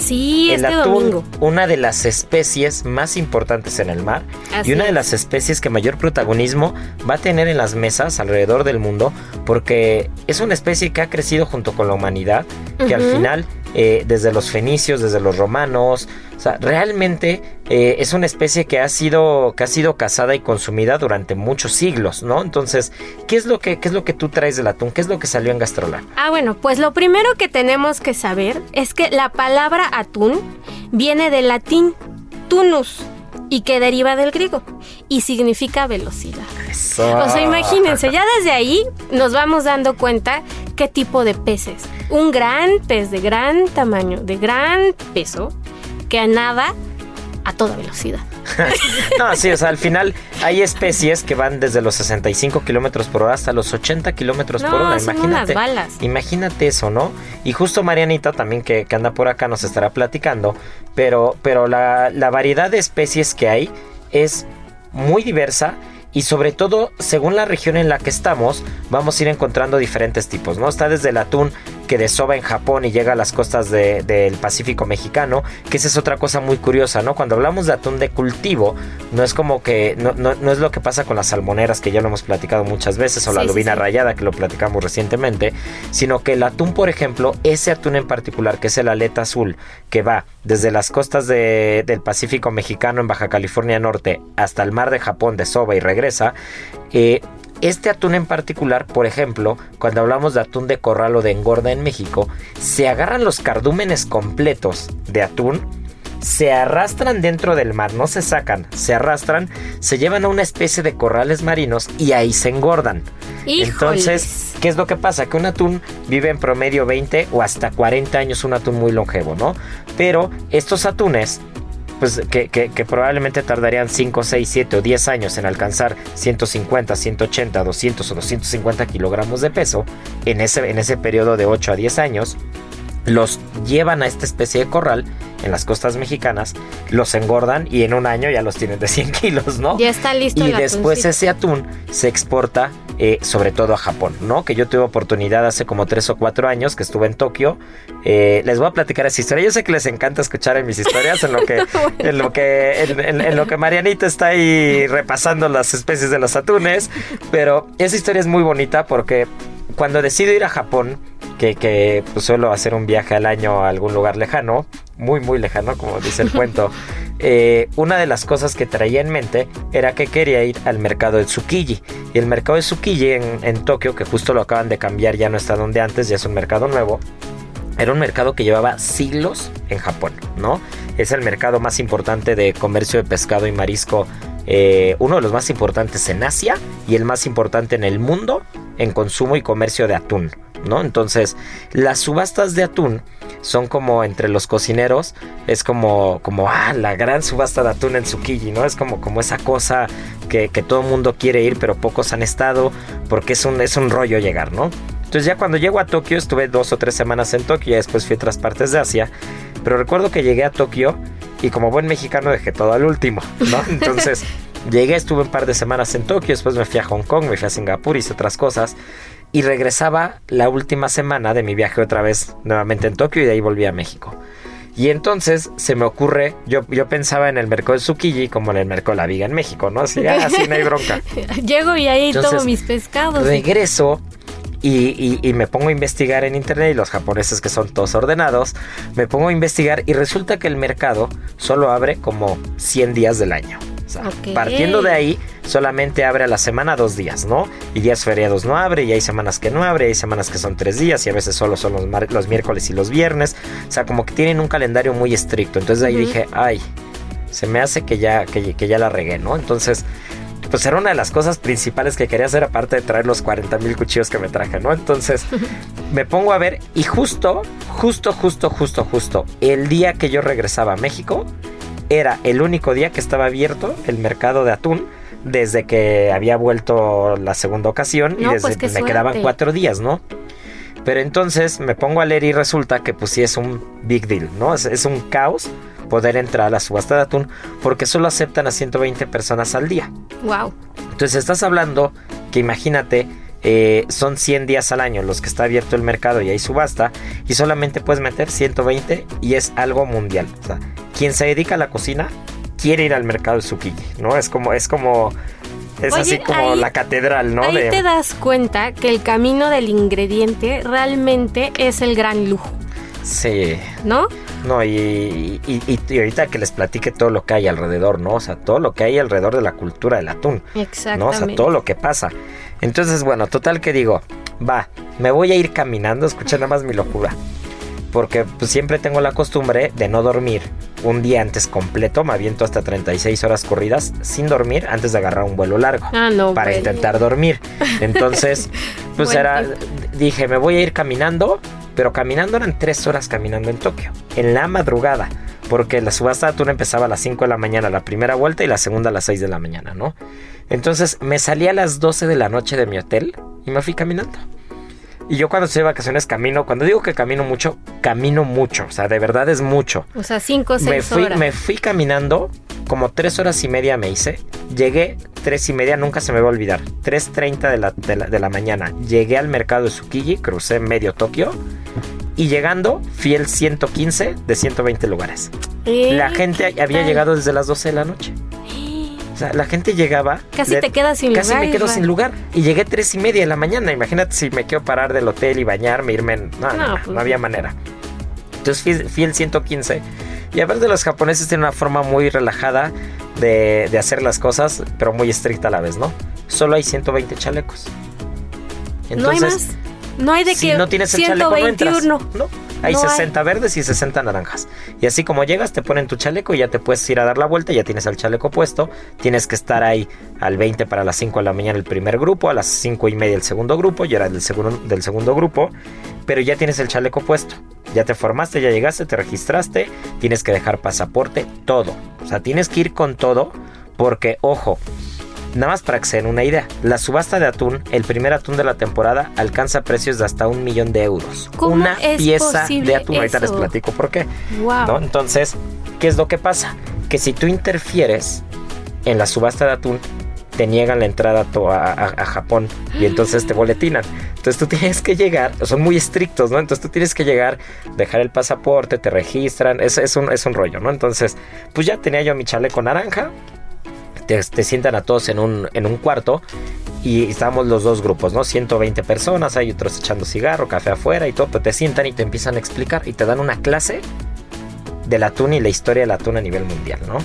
[SPEAKER 4] Sí,
[SPEAKER 1] el
[SPEAKER 4] este
[SPEAKER 1] atún,
[SPEAKER 4] domingo.
[SPEAKER 1] una de las especies más importantes en el mar
[SPEAKER 4] Así
[SPEAKER 1] y una de las especies que mayor protagonismo va a tener en las mesas alrededor del mundo porque es una especie que ha crecido junto con la humanidad, que al final, eh, desde los fenicios, desde los romanos, o sea, realmente eh, es una especie que ha sido que ha sido cazada y consumida durante muchos siglos, ¿no? Entonces, ¿qué es lo que qué es lo que tú traes del atún? ¿Qué es lo que salió en Gastrolab?
[SPEAKER 4] Ah, bueno, pues lo primero que tenemos que saber es que la palabra atún viene del latín tunus y que deriva del griego y significa velocidad.
[SPEAKER 1] Eso.
[SPEAKER 4] O sea, imagínense, ya desde ahí nos vamos dando cuenta qué tipo de peces. Un gran pez de gran tamaño, de gran peso, que nada a toda velocidad.
[SPEAKER 1] No, sí, o sea, al final hay especies que van desde los 65 kilómetros por hora hasta los 80 kilómetros por hora.
[SPEAKER 4] son
[SPEAKER 1] Imagínate.
[SPEAKER 4] unas balas.
[SPEAKER 1] Imagínate eso, ¿no? Y justo Marianita también que, que anda por acá nos estará platicando. Pero, pero la, la variedad de especies que hay es muy diversa. Y sobre todo, según la región en la que estamos, vamos a ir encontrando diferentes tipos, ¿no? Está desde el atún que desova en Japón y llega a las costas de- del Pacífico mexicano, que esa es otra cosa muy curiosa, ¿no? Cuando hablamos de atún de cultivo, no es como que, no, no- no es lo que pasa con las salmoneras, que ya lo hemos platicado muchas veces, o la
[SPEAKER 4] sí,
[SPEAKER 1] lubina
[SPEAKER 4] sí.
[SPEAKER 1] rayada, que lo platicamos recientemente, sino que el atún, por ejemplo, ese atún en particular, que es el aleta azul, que va desde las costas de- del Pacífico mexicano en Baja California Norte hasta el mar de Japón de Soba y regresa, eh, este atún en particular, por ejemplo, cuando hablamos de atún de corral o de engorda en México, se agarran los cardúmenes completos de atún, se arrastran dentro del mar, no se sacan, se arrastran, se llevan a una especie de corrales marinos y ahí se engordan.
[SPEAKER 4] Híjoles.
[SPEAKER 1] Entonces, ¿qué es lo que pasa? Que un atún vive en promedio 20 o hasta 40 años, un atún muy longevo, ¿no? Pero estos atunes pues que, que- que probablemente tardarían 5, 6, 7 o 10 años en alcanzar 150, 180, 200 o 250 kilogramos de peso en ese, en ese periodo de 8 a 10 años, los llevan a esta especie de corral en las costas mexicanas, los engordan y en un año ya los tienen de 100 kilos, ¿no?
[SPEAKER 4] Ya está listo
[SPEAKER 1] Y
[SPEAKER 4] el
[SPEAKER 1] después
[SPEAKER 4] atuncito.
[SPEAKER 1] ese atún se exporta eh, sobre todo a Japón, ¿no? Que yo tuve oportunidad hace como tres o cuatro años que estuve en Tokio. Eh, les voy a platicar esa historia. Yo sé que les encanta escuchar en mis historias, en lo que, en lo que, en, en- en lo que Marianita está ahí repasando las especies de los atunes. Pero esa historia es muy bonita porque cuando decido ir a Japón, que, que pues, suelo hacer un viaje al año a algún lugar lejano, muy muy lejano, como dice el cuento, eh, una de las cosas que traía en mente era que quería ir al mercado de Tsukiji. Y el mercado de Tsukiji en, en Tokio, que justo lo acaban de cambiar, ya no está donde antes, ya es un mercado nuevo. Era un mercado que llevaba siglos en Japón, ¿no? Es el mercado más importante de comercio de pescado y marisco, eh, uno de los más importantes en Asia y el más importante en el mundo en consumo y comercio de atún, ¿no? Entonces, las subastas de atún son como entre los cocineros, es como, como, ah, la gran subasta de atún en Tsukiji, ¿no? Es como, como esa cosa que, que todo el mundo quiere ir, pero pocos han estado, porque es un, es un rollo llegar, ¿no? Entonces ya cuando llego a Tokio, estuve dos o tres semanas en Tokio, y después fui a otras partes de Asia, pero recuerdo que llegué a Tokio y como buen mexicano dejé todo al último, ¿no? Entonces llegué, estuve un par de semanas en Tokio, después me fui a Hong Kong, me fui a Singapur, hice otras cosas y regresaba la última semana de mi viaje otra vez nuevamente en Tokio y de ahí volví a México. Y entonces se me ocurre, yo, yo pensaba en el mercado de Tsukiji como en el mercado de la viga en México, ¿no? Así, ah, no hay bronca.
[SPEAKER 4] Llego y ahí
[SPEAKER 1] Entonces,
[SPEAKER 4] tomo mis pescados.
[SPEAKER 1] Regreso y, y- y me pongo a investigar en internet y los japoneses que son todos ordenados, me pongo a investigar y resulta que el mercado solo abre como 100 días del año. O sea,
[SPEAKER 4] Ok.
[SPEAKER 1] Partiendo de ahí, solamente abre a la semana dos días, ¿no? Y días feriados no abre, y hay semanas que no abre, y hay semanas que son tres días, y a veces solo son los, los miércoles y los viernes. O sea, como que tienen un calendario muy estricto. Entonces de ahí dije, ay, se me hace que ya, que, que ya la regué, ¿no? Entonces, pues era una de las cosas principales que quería hacer, aparte de traer los 40 mil cuchillos que me traje, ¿no? Entonces, me pongo a ver, y justo, justo, justo, justo, justo, el día que yo regresaba a México, era el único día que estaba abierto el mercado de atún desde que había vuelto la segunda ocasión y desde
[SPEAKER 4] pues, qué
[SPEAKER 1] me quedaban cuatro días, ¿no? Pero entonces me pongo a leer y resulta que pues sí es un big deal, ¿no? Es, es un caos poder entrar a la subasta de atún porque solo aceptan a 120 personas al día.
[SPEAKER 4] Wow.
[SPEAKER 1] Entonces estás hablando que imagínate eh, son 100 días al año los que está abierto el mercado y hay subasta y solamente puedes meter 120 y es algo mundial. O sea, quien se dedica a la cocina quiere ir al mercado de Tsukiji, ¿no? Es como, es como, es
[SPEAKER 4] Oye,
[SPEAKER 1] así como
[SPEAKER 4] ahí-
[SPEAKER 1] la catedral, ¿no?
[SPEAKER 4] Ahí
[SPEAKER 1] De-
[SPEAKER 4] te das cuenta que el camino del ingrediente realmente es el gran lujo,
[SPEAKER 1] Sí,
[SPEAKER 4] ¿no?
[SPEAKER 1] no, y, y- y- y ahorita que les platique todo lo que hay alrededor, ¿no? O sea, todo lo que hay alrededor de la cultura del atún. ¿no? O
[SPEAKER 4] Exactamente.
[SPEAKER 1] sea, todo lo que pasa. Entonces, bueno, total que digo, va, me voy a ir caminando, escucha nada más mi locura. Porque pues, siempre tengo la costumbre de no dormir un día antes completo, me aviento hasta 36 horas corridas sin dormir antes de agarrar un vuelo largo.
[SPEAKER 4] Ah, no,
[SPEAKER 1] para
[SPEAKER 4] bueno.
[SPEAKER 1] intentar dormir. Entonces, pues era, dije, me voy a ir caminando, pero caminando eran tres horas caminando en Tokio, en la madrugada, porque la subasta de atún empezaba a las 5 de la mañana la primera vuelta y la segunda a las 6 de la mañana, ¿no? Entonces me salí a las 12 de la noche de mi hotel y me fui caminando. Y yo cuando estoy de vacaciones camino, cuando digo que camino mucho, camino mucho, o sea, de verdad es mucho
[SPEAKER 4] O sea, cinco o seis
[SPEAKER 1] me fui,
[SPEAKER 4] horas.
[SPEAKER 1] me fui caminando, como tres horas y media me hice. Llegué tres y media, nunca se me va a olvidar. 3.30 de la, de, la, de la mañana. Llegué al mercado de Tsukiji, crucé medio Tokio. Y llegando, fui el 115 de 120 lugares.
[SPEAKER 4] Eh,
[SPEAKER 1] La gente
[SPEAKER 4] ¿qué
[SPEAKER 1] había
[SPEAKER 4] tal?
[SPEAKER 1] llegado desde las 12 de la noche. Sea, la gente llegaba.
[SPEAKER 4] Casi te quedas sin
[SPEAKER 1] Casi
[SPEAKER 4] lugar,
[SPEAKER 1] me quedo sin lugar. Y llegué tres y media de la mañana. Imagínate si me quiero parar del hotel y bañarme, irme. en- No, no,
[SPEAKER 4] No,
[SPEAKER 1] no,
[SPEAKER 4] pues
[SPEAKER 1] no había manera. Entonces fui, fui el 115. Y aparte los japoneses tienen una forma muy relajada de, de hacer las cosas, pero muy estricta a la vez, ¿no? Solo hay 120 chalecos.
[SPEAKER 4] no hay más. No hay de
[SPEAKER 1] si
[SPEAKER 4] que
[SPEAKER 1] no tienes el chaleco, no entras.
[SPEAKER 4] 121.
[SPEAKER 1] No, hay
[SPEAKER 4] No hay.
[SPEAKER 1] 60 verdes y 60 naranjas. Y así como llegas, te ponen tu chaleco y ya te puedes ir a dar la vuelta, ya tienes el chaleco puesto. Tienes que estar ahí al 20 para las 5 de la mañana el primer grupo, a las 5 y media el segundo grupo, ya era del segundo, del segundo grupo, pero ya tienes el chaleco puesto. Ya te formaste, ya llegaste, te registraste, tienes que dejar pasaporte, todo. O sea, tienes que ir con todo porque, ojo, Nada más para que se den una idea, la subasta de atún, el primer atún de la temporada, alcanza precios de hasta un millón de euros.
[SPEAKER 4] ¿Cómo
[SPEAKER 1] una
[SPEAKER 4] es
[SPEAKER 1] pieza de atún. Ahorita les
[SPEAKER 4] eso?
[SPEAKER 1] platico por qué.
[SPEAKER 4] Wow.
[SPEAKER 1] ¿no? Entonces, ¿qué es lo que pasa? Que si tú interfieres en la subasta de atún, te niegan la entrada a Japón y entonces te boletinan. Entonces tú tienes que llegar, son muy estrictos, ¿no? Entonces tú tienes que llegar, dejar el pasaporte, te registran, es, es, un, es un rollo, ¿no? Entonces, pues ya tenía yo mi chaleco naranja, te, sientan a todos en un, en un cuarto y estábamos los dos grupos, ¿no? 120 personas, hay otros echando cigarro, café afuera y todo, pero te sientan y te empiezan a explicar y te dan una clase del atún y la historia del atún a nivel mundial, ¿no?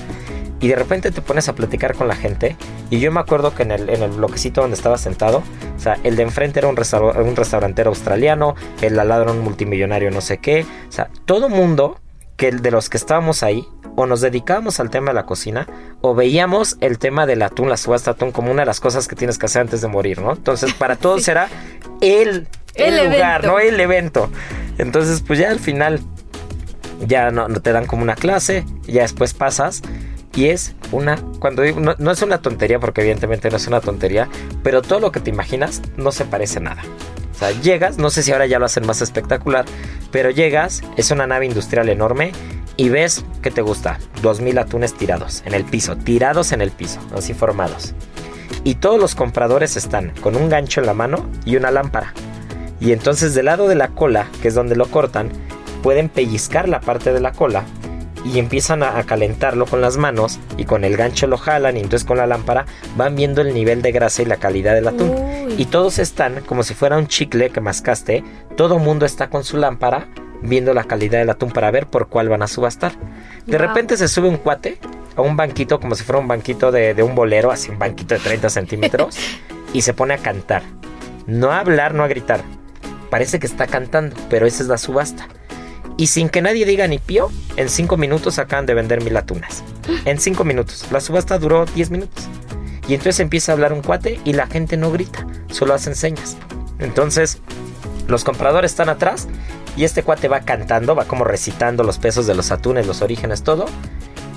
[SPEAKER 1] Y de repente te pones a platicar con la gente. Y yo me acuerdo que en el, en el bloquecito donde estaba sentado, o sea, el de enfrente era un, restaur- un restaurantero australiano, el al lado era un multimillonario no sé qué. O sea, todo mundo que de los que estábamos ahí, o nos dedicábamos al tema de la cocina, o veíamos el tema del atún, la subasta atún, como una de las cosas que tienes que hacer antes de morir, ¿no? Entonces, para todos era el, el,
[SPEAKER 4] El
[SPEAKER 1] lugar,
[SPEAKER 4] evento.
[SPEAKER 1] ¿no? El evento. Entonces, pues ya al final ya no, no te dan como una clase, ya después pasas y es una, cuando digo, no, no es una tontería porque evidentemente no es una tontería, pero todo lo que te imaginas no se parece a nada. O sea, llegas, no sé si ahora ya lo hacen más espectacular, pero llegas, es una nave industrial enorme y ves que te gusta, 2000 atunes tirados en el piso, tirados en el piso, así formados. Y todos los compradores están con un gancho en la mano y una lámpara. Y entonces del lado de la cola, que es donde lo cortan, pueden pellizcar la parte de la cola y empiezan a, a calentarlo con las manos y con el gancho lo jalan y entonces con la lámpara van viendo el nivel de grasa y la calidad del atún.
[SPEAKER 4] Uy.
[SPEAKER 1] Y todos están como si fuera un chicle que mascaste, todo mundo está con su lámpara viendo la calidad del atún para ver por cuál van a subastar. De
[SPEAKER 4] Wow.
[SPEAKER 1] repente se sube un cuate a un banquito como si fuera un banquito de, de un bolero, así un banquito de 30 centímetros, y se pone a cantar. No a hablar, no a gritar. Parece que está cantando, pero esa es la subasta. Y sin que nadie diga ni pío, en 5 minutos acaban de vender mil atunas. En 5 minutos. La subasta duró 10 minutos. Y entonces empieza a hablar un cuate y la gente no grita, solo hacen señas. Entonces, los compradores están atrás y este cuate va cantando, va como recitando los pesos de los atunes, los orígenes, todo.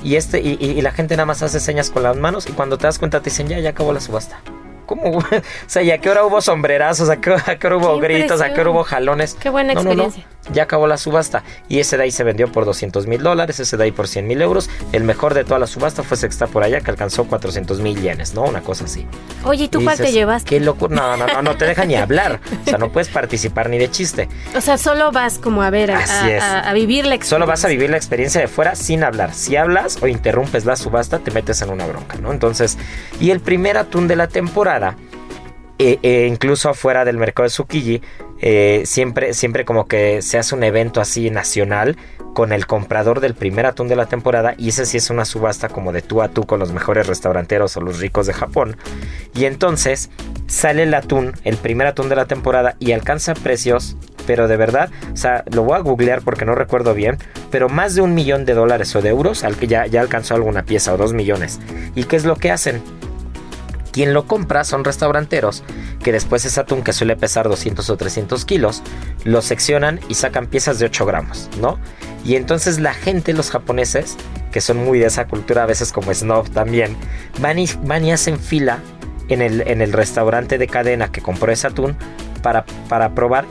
[SPEAKER 1] Y, este, y, y- y la gente nada más hace señas con las manos y cuando te das cuenta te dicen ya, ya acabó la subasta. ¿Cómo? o sea, ¿y a qué hora hubo sombrerazos? ¿A qué, a qué hora hubo
[SPEAKER 4] Qué
[SPEAKER 1] gritos? ¿A qué hora hubo jalones?
[SPEAKER 4] Qué buena
[SPEAKER 1] No, no, no.
[SPEAKER 4] experiencia.
[SPEAKER 1] Ya acabó la subasta y ese de ahí se vendió por 200 mil dólares, ese de ahí por 100 mil euros. El mejor de toda la subasta fue Sexta por allá que alcanzó 400 mil yenes, ¿no? Una cosa así.
[SPEAKER 4] Oye, ¿y tú
[SPEAKER 1] Y
[SPEAKER 4] cuál te llevaste?
[SPEAKER 1] Qué locura. No, no, no, no te deja ni hablar. O sea, no puedes participar ni de chiste.
[SPEAKER 4] O sea, solo vas como a ver, a- a vivir la experiencia.
[SPEAKER 1] Solo vas a vivir la experiencia de fuera sin hablar. Si hablas o interrumpes la subasta, te metes en una bronca, ¿no? Entonces, y el primer atún de la temporada, eh, eh, incluso afuera del mercado de Tsukiji, eh, siempre, siempre como que se hace un evento así nacional con el comprador del primer atún de la temporada y ese sí es una subasta como de tú a tú con los mejores restauranteros o los ricos de Japón. Y entonces sale el atún, el primer atún de la temporada y alcanza precios, pero de verdad, o sea, lo voy a googlear porque no recuerdo bien, pero más de un millón de dólares o de euros, al que ya, ya alcanzó alguna pieza o dos millones. ¿Y qué es lo que hacen? Quien lo compra son restauranteros que después ese atún que suele pesar 200 o 300 kilos, lo seccionan y sacan piezas de 8 gramos, ¿no? Y entonces la gente, los japoneses, que son muy de esa cultura, a veces como snob también, van y, van y hacen fila en el, en el restaurante de cadena que compró ese atún para, para probar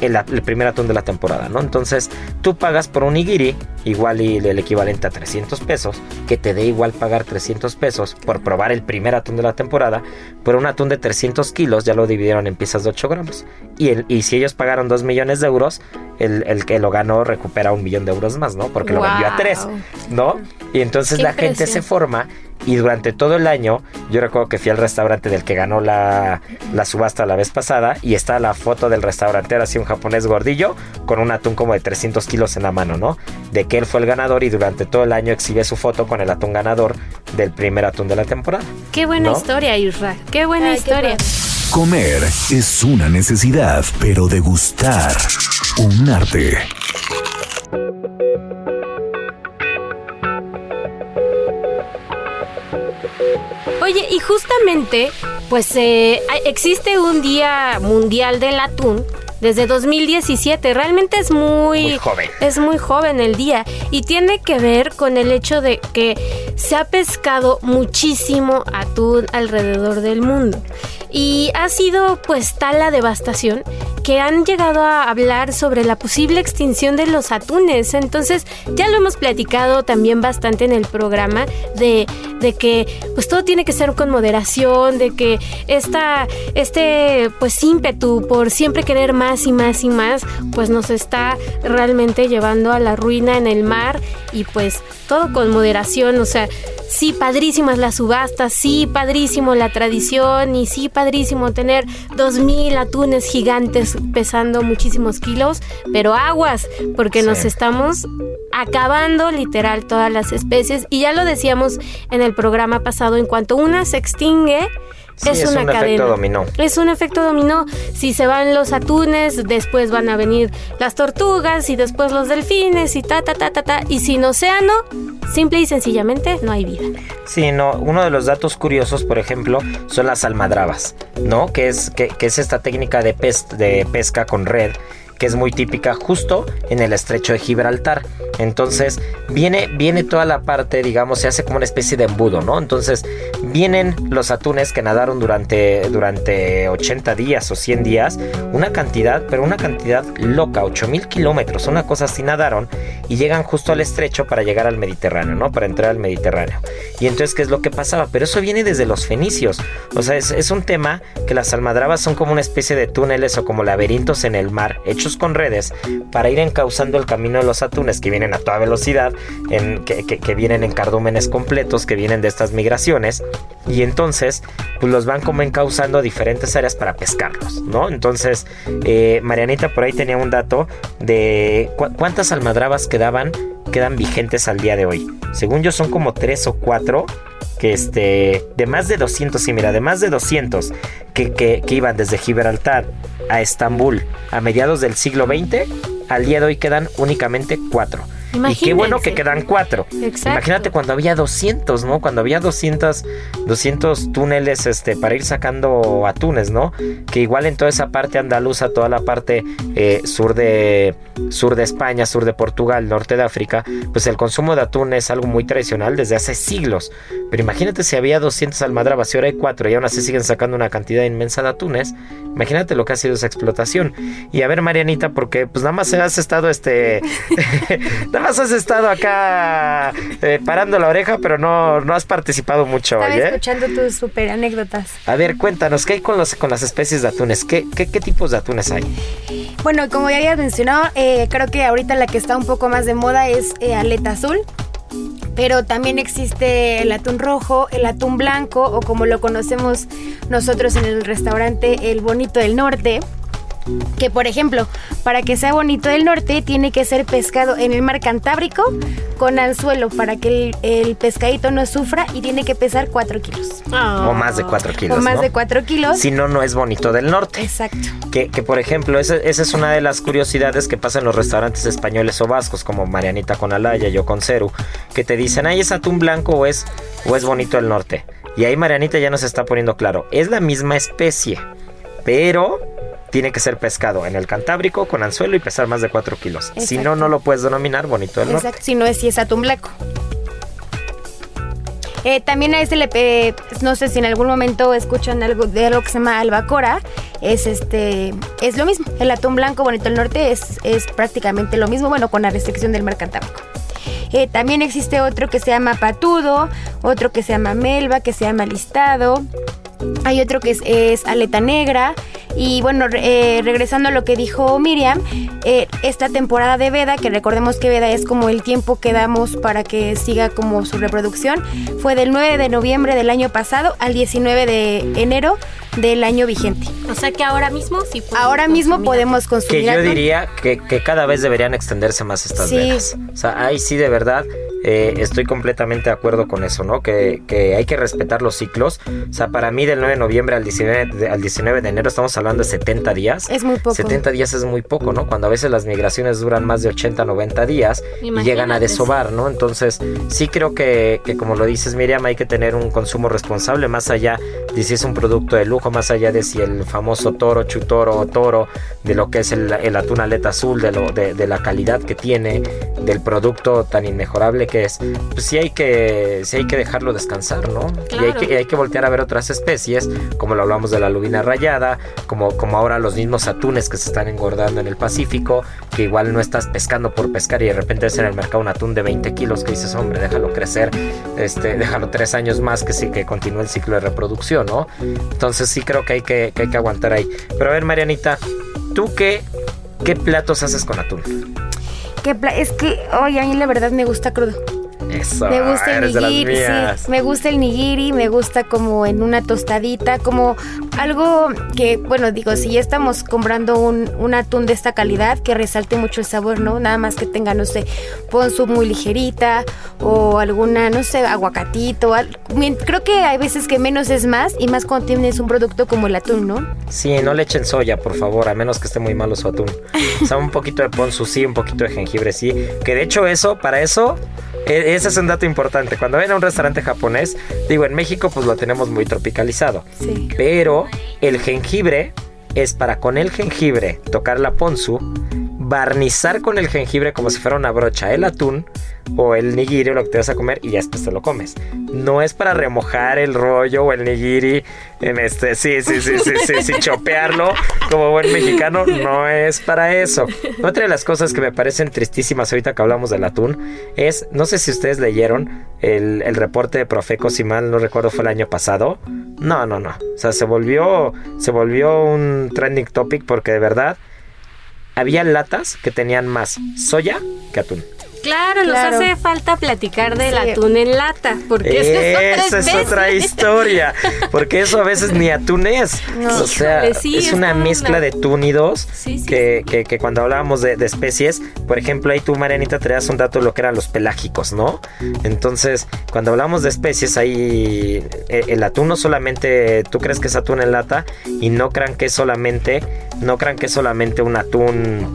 [SPEAKER 1] el, el primer atún de la temporada, ¿no? Entonces tú pagas por un nigiri, igual y el equivalente a 300 pesos, que te dé igual pagar 300 pesos por probar el primer atún de la temporada, por un atún de 300 kilos ya lo dividieron en piezas de 8 gramos. Y, el, y si ellos pagaron 2 millones de euros, el, el que lo ganó recupera un millón de euros más, ¿no? Porque lo vendió a
[SPEAKER 4] Wow.
[SPEAKER 1] 3, ¿no? Y entonces
[SPEAKER 4] Qué
[SPEAKER 1] la gente se forma y durante todo el año, yo recuerdo que fui al restaurante del que ganó la, la subasta la vez pasada y está la foto del restaurantero así un japonés gordillo con un atún como de 300 kilos en la mano, ¿no? De que él fue el ganador y durante todo el año exhibe su foto con el atún ganador del primer atún de la temporada.
[SPEAKER 4] Qué buena
[SPEAKER 1] ¿No?
[SPEAKER 4] historia, Isra. Qué buena
[SPEAKER 5] Ay, qué
[SPEAKER 4] historia.
[SPEAKER 2] Comer es una necesidad, pero degustar un arte.
[SPEAKER 4] Oye, y justamente, pues eh, existe un Día Mundial del Atún desde 2017. Realmente es muy,
[SPEAKER 1] Muy joven.
[SPEAKER 4] Es muy joven el día y tiene que ver con el hecho de que se ha pescado muchísimo atún alrededor del mundo. Y ha sido pues tal la devastación que han llegado a hablar sobre la posible extinción de los atunes. Entonces, ya lo hemos platicado también bastante en el programa de, de que pues todo tiene que ser con moderación, de que esta, este pues ímpetu por siempre querer más y más y más, pues nos está realmente llevando a la ruina en el mar y pues todo con moderación, o sea, sí padrísimas las subastas, sí padrísimo la tradición y sí tener dos mil atunes gigantes pesando muchísimos kilos, pero aguas, porque
[SPEAKER 1] Sí.
[SPEAKER 4] nos estamos acabando literal todas las especies y ya lo decíamos en el programa pasado, en cuanto una se extingue,
[SPEAKER 1] Sí,
[SPEAKER 4] es,
[SPEAKER 1] es
[SPEAKER 4] una
[SPEAKER 1] un
[SPEAKER 4] cadena.
[SPEAKER 1] efecto dominó.
[SPEAKER 4] Es un efecto dominó. Si se van los atunes, después van a venir las tortugas y después los delfines y ta ta ta ta ta. Y sin océano, simple y sencillamente no hay vida.
[SPEAKER 1] Sí, no, uno de los datos curiosos, por ejemplo, son las almadrabas, ¿no? Que es, que, que es esta técnica de, pes- de pesca con red que es muy típica justo en el estrecho de Gibraltar. Entonces, viene, viene toda la parte, digamos, se hace como una especie de embudo, ¿no? Entonces, vienen los atunes que nadaron durante, durante 80 días o 100 días, una cantidad, pero una cantidad loca, 8000 kilómetros, una cosa así nadaron y llegan justo al estrecho para llegar al Mediterráneo, ¿no? Para entrar al Mediterráneo. Y entonces, ¿qué es lo que pasaba? Pero eso viene desde los fenicios. O sea, es, es un tema que las almadrabas son como una especie de túneles o como laberintos en el mar, hechos con redes, para ir encauzando el camino de los atunes que vienen a toda velocidad, en, que, vienen en cardúmenes completos, que vienen de estas migraciones. Y entonces, pues los van como encauzando a diferentes áreas para pescarlos, ¿no? Entonces, eh, Marianita por ahí tenía un dato de cu- cuántas almadrabas quedaban, quedan vigentes al día de hoy. Según yo son como tres o cuatro que este, de más de 200, sí, mira, de más de 200 que, que, que iban desde Gibraltar a Estambul a mediados del siglo XX, al día de hoy quedan únicamente cuatro. Y qué bueno que quedan cuatro.
[SPEAKER 4] Exacto.
[SPEAKER 1] Imagínate cuando había 200, ¿no? Cuando había 200, 200 túneles este, para ir sacando atunes, ¿no? Que igual en toda esa parte andaluza, toda la parte eh, sur, de, sur de España, sur de Portugal, norte de África, pues el consumo de atún es algo muy tradicional desde hace siglos. Pero imagínate si había 200 almadrabas y ahora hay cuatro y aún así siguen sacando una cantidad inmensa de atunes. Imagínate lo que ha sido esa explotación. Y a ver, Marianita, porque pues nada más has estado este. nada más has estado acá eh, parando la oreja, pero no, no has participado mucho
[SPEAKER 5] Estaba
[SPEAKER 1] hoy, ¿eh?
[SPEAKER 5] escuchando tus super anécdotas.
[SPEAKER 1] A ver, cuéntanos, ¿qué hay con, los, con las especies de atunes? ¿Qué, qué, qué tipos de atunes hay?
[SPEAKER 5] Bueno, como ya habías mencionado, eh, creo que ahorita la que está un poco más de moda es aleta azul. Pero también existe el atún rojo, el atún blanco o como lo conocemos nosotros en el restaurante, el bonito del norte. Que por ejemplo, para que sea bonito del norte tiene que ser pescado en el mar Cantábrico con anzuelo para que el, el pescadito no sufra y tiene que pesar 4 kilos.
[SPEAKER 1] O más de 4 kilos.
[SPEAKER 5] o más
[SPEAKER 1] ¿no?
[SPEAKER 5] de 4 kilos.
[SPEAKER 1] Si no, no es bonito del norte.
[SPEAKER 5] Exacto.
[SPEAKER 1] Que, que, por ejemplo, esa, esa es una de las curiosidades que pasa en los restaurantes españoles o vascos, como Marianita con Alaya, yo con Ceru, que te dicen, ay, ¿es atún blanco o es, o es bonito del norte? Y ahí Marianita ya nos está poniendo claro, es la misma especie, pero tiene que ser pescado en el Cantábrico con anzuelo y pesar más de 4 kilos. Si no, no lo puedes denominar bonito del norte.
[SPEAKER 5] Exacto, si no es si es atún blanco. Eh, también a este le eh, no sé si en algún momento escuchan algo de algo que se llama albacora. Es este es lo mismo. El atún blanco bonito del norte es, es prácticamente lo mismo, bueno, con la restricción del mar Cantábrico. Eh, también existe otro que se llama patudo, otro que se llama melva, que se llama listado. Hay otro que es, es aleta negra. Y bueno, eh, regresando a lo que dijo Miriam, eh, esta temporada de veda, que recordemos que veda es como el tiempo que damos para que siga como su reproducción, fue del 9 de noviembre del año pasado al 19 de enero del año vigente.
[SPEAKER 4] O sea que ahora mismo sí podemos
[SPEAKER 5] Ahora mismo
[SPEAKER 4] consumir
[SPEAKER 5] podemos
[SPEAKER 1] Que yo diría que, que cada vez deberían extenderse más estas
[SPEAKER 5] Sí.
[SPEAKER 1] vedas. O sea, ahí sí de verdad eh, estoy completamente de acuerdo con eso, ¿no? Que, que hay que respetar los ciclos. O sea, para mí del 9 de noviembre al 19 de, al 19 de enero estamos hablando de 70 días.
[SPEAKER 5] Es muy poco.
[SPEAKER 1] 70 días es muy poco, ¿no? Cuando a veces las migraciones duran más de 80, 90 días y llegan a
[SPEAKER 4] Imagínate.
[SPEAKER 1] desovar, ¿no? Entonces, sí creo que, que como lo dices Miriam, hay que tener un consumo responsable más allá de si es un producto de lujo, más allá de si el famoso toro, chutoro o toro, de lo que es el, el atún aleta azul, de, lo, de, de la calidad que tiene, del producto tan inmejorable que es, pues sí hay que, sí hay que dejarlo descansar, ¿no? Y hay que, hay que voltear a ver otras especies, como lo hablamos de la lubina rayada, como, como ahora los mismos atunes que se están engordando en el Pacífico, que igual no estás pescando por pescar y de repente ves en el mercado un atún de 20 kilos que dices, hombre, déjalo crecer, este, déjalo tres años más que sí que continúe el ciclo de reproducción, ¿no? Entonces sí creo que hay que, que hay que aguantar ahí. Pero a ver, Marianita, ¿tú qué, qué platos haces con atún?
[SPEAKER 5] Que es que, oye, a mí la verdad me gusta crudo.
[SPEAKER 1] Eso,
[SPEAKER 5] Me gusta el nigiri, sí, me gusta el nigiri, me gusta como en una tostadita, como algo que, bueno, digo, si ya estamos comprando un, un atún de esta calidad, que resalte mucho el sabor, ¿no? Nada más que tenga, no sé, ponzu muy ligerita o alguna, no sé, aguacatito. al- Creo que hay veces que menos es más y más cuando tienes un producto como el atún, ¿no?
[SPEAKER 1] Sí, no le echen soya, por favor, a menos que esté muy malo su atún. O sea, un poquito de ponzu sí, un poquito de jengibre sí. Que de hecho eso, para eso, e- ese es un dato importante. Cuando ven a un restaurante japonés, digo, en México pues lo tenemos muy tropicalizado.
[SPEAKER 5] Sí.
[SPEAKER 1] Pero el jengibre es para con el jengibre tocar la ponzu, barnizar con el jengibre como si fuera una brocha el atún o el nigiri o lo que te vas a comer y ya después te lo comes. No es para remojar el rollo o el nigiri en este, sí, sí, sí, sí, sí, sí, chopearlo como buen mexicano, no es para eso. Otra de las cosas que me parecen tristísimas ahorita que hablamos del atún es, no sé si ustedes leyeron el, el reporte de Profeco, si mal no recuerdo fue el año pasado. No, no, no. O sea, se volvió, se volvió un trending topic porque de verdad había latas que tenían más soya que atún.
[SPEAKER 4] Claro, nos hace falta platicar del
[SPEAKER 5] Sí.
[SPEAKER 4] atún en lata, porque eso
[SPEAKER 1] Esa
[SPEAKER 4] es
[SPEAKER 1] es
[SPEAKER 4] otra
[SPEAKER 1] historia. Porque eso a veces ni atún es.
[SPEAKER 5] No.
[SPEAKER 1] O sea,
[SPEAKER 4] Híjole, sí,
[SPEAKER 1] es una
[SPEAKER 4] una-
[SPEAKER 1] mezcla de túnidos
[SPEAKER 4] Sí, sí,
[SPEAKER 1] que, que- que cuando hablábamos de, de especies, por ejemplo, ahí tú, Marianita, traías un dato de lo que eran los pelágicos, ¿no? Entonces, cuando hablamos de especies, ahí eh, el atún no solamente, tú crees que es atún en lata y no crean que es solamente, no crean que es solamente un atún,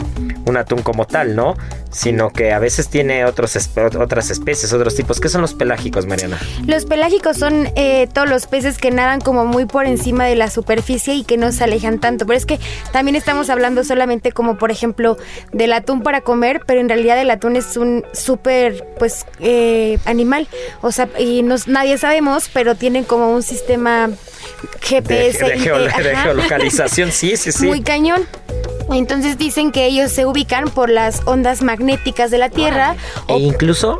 [SPEAKER 1] un atún como tal, ¿no? Sino que a veces tiene otros espe- otras especies, otros tipos. ¿Qué son los pelágicos, Mariana?
[SPEAKER 5] Los pelágicos son eh, todos los peces que nadan como muy por encima de la superficie y que no se alejan tanto. Pero es que también estamos hablando solamente como por ejemplo del atún para comer, pero en realidad el atún es un súper pues eh, animal. O sea, y nos, nadie sabemos, pero tienen como un sistema
[SPEAKER 1] De,
[SPEAKER 5] GPS.
[SPEAKER 1] de de
[SPEAKER 5] ajá.
[SPEAKER 1] geolocalización, sí, sí, sí.
[SPEAKER 5] Muy cañón. Entonces dicen que ellos se ubican por las ondas magnéticas de la Tierra
[SPEAKER 1] E
[SPEAKER 5] o
[SPEAKER 1] incluso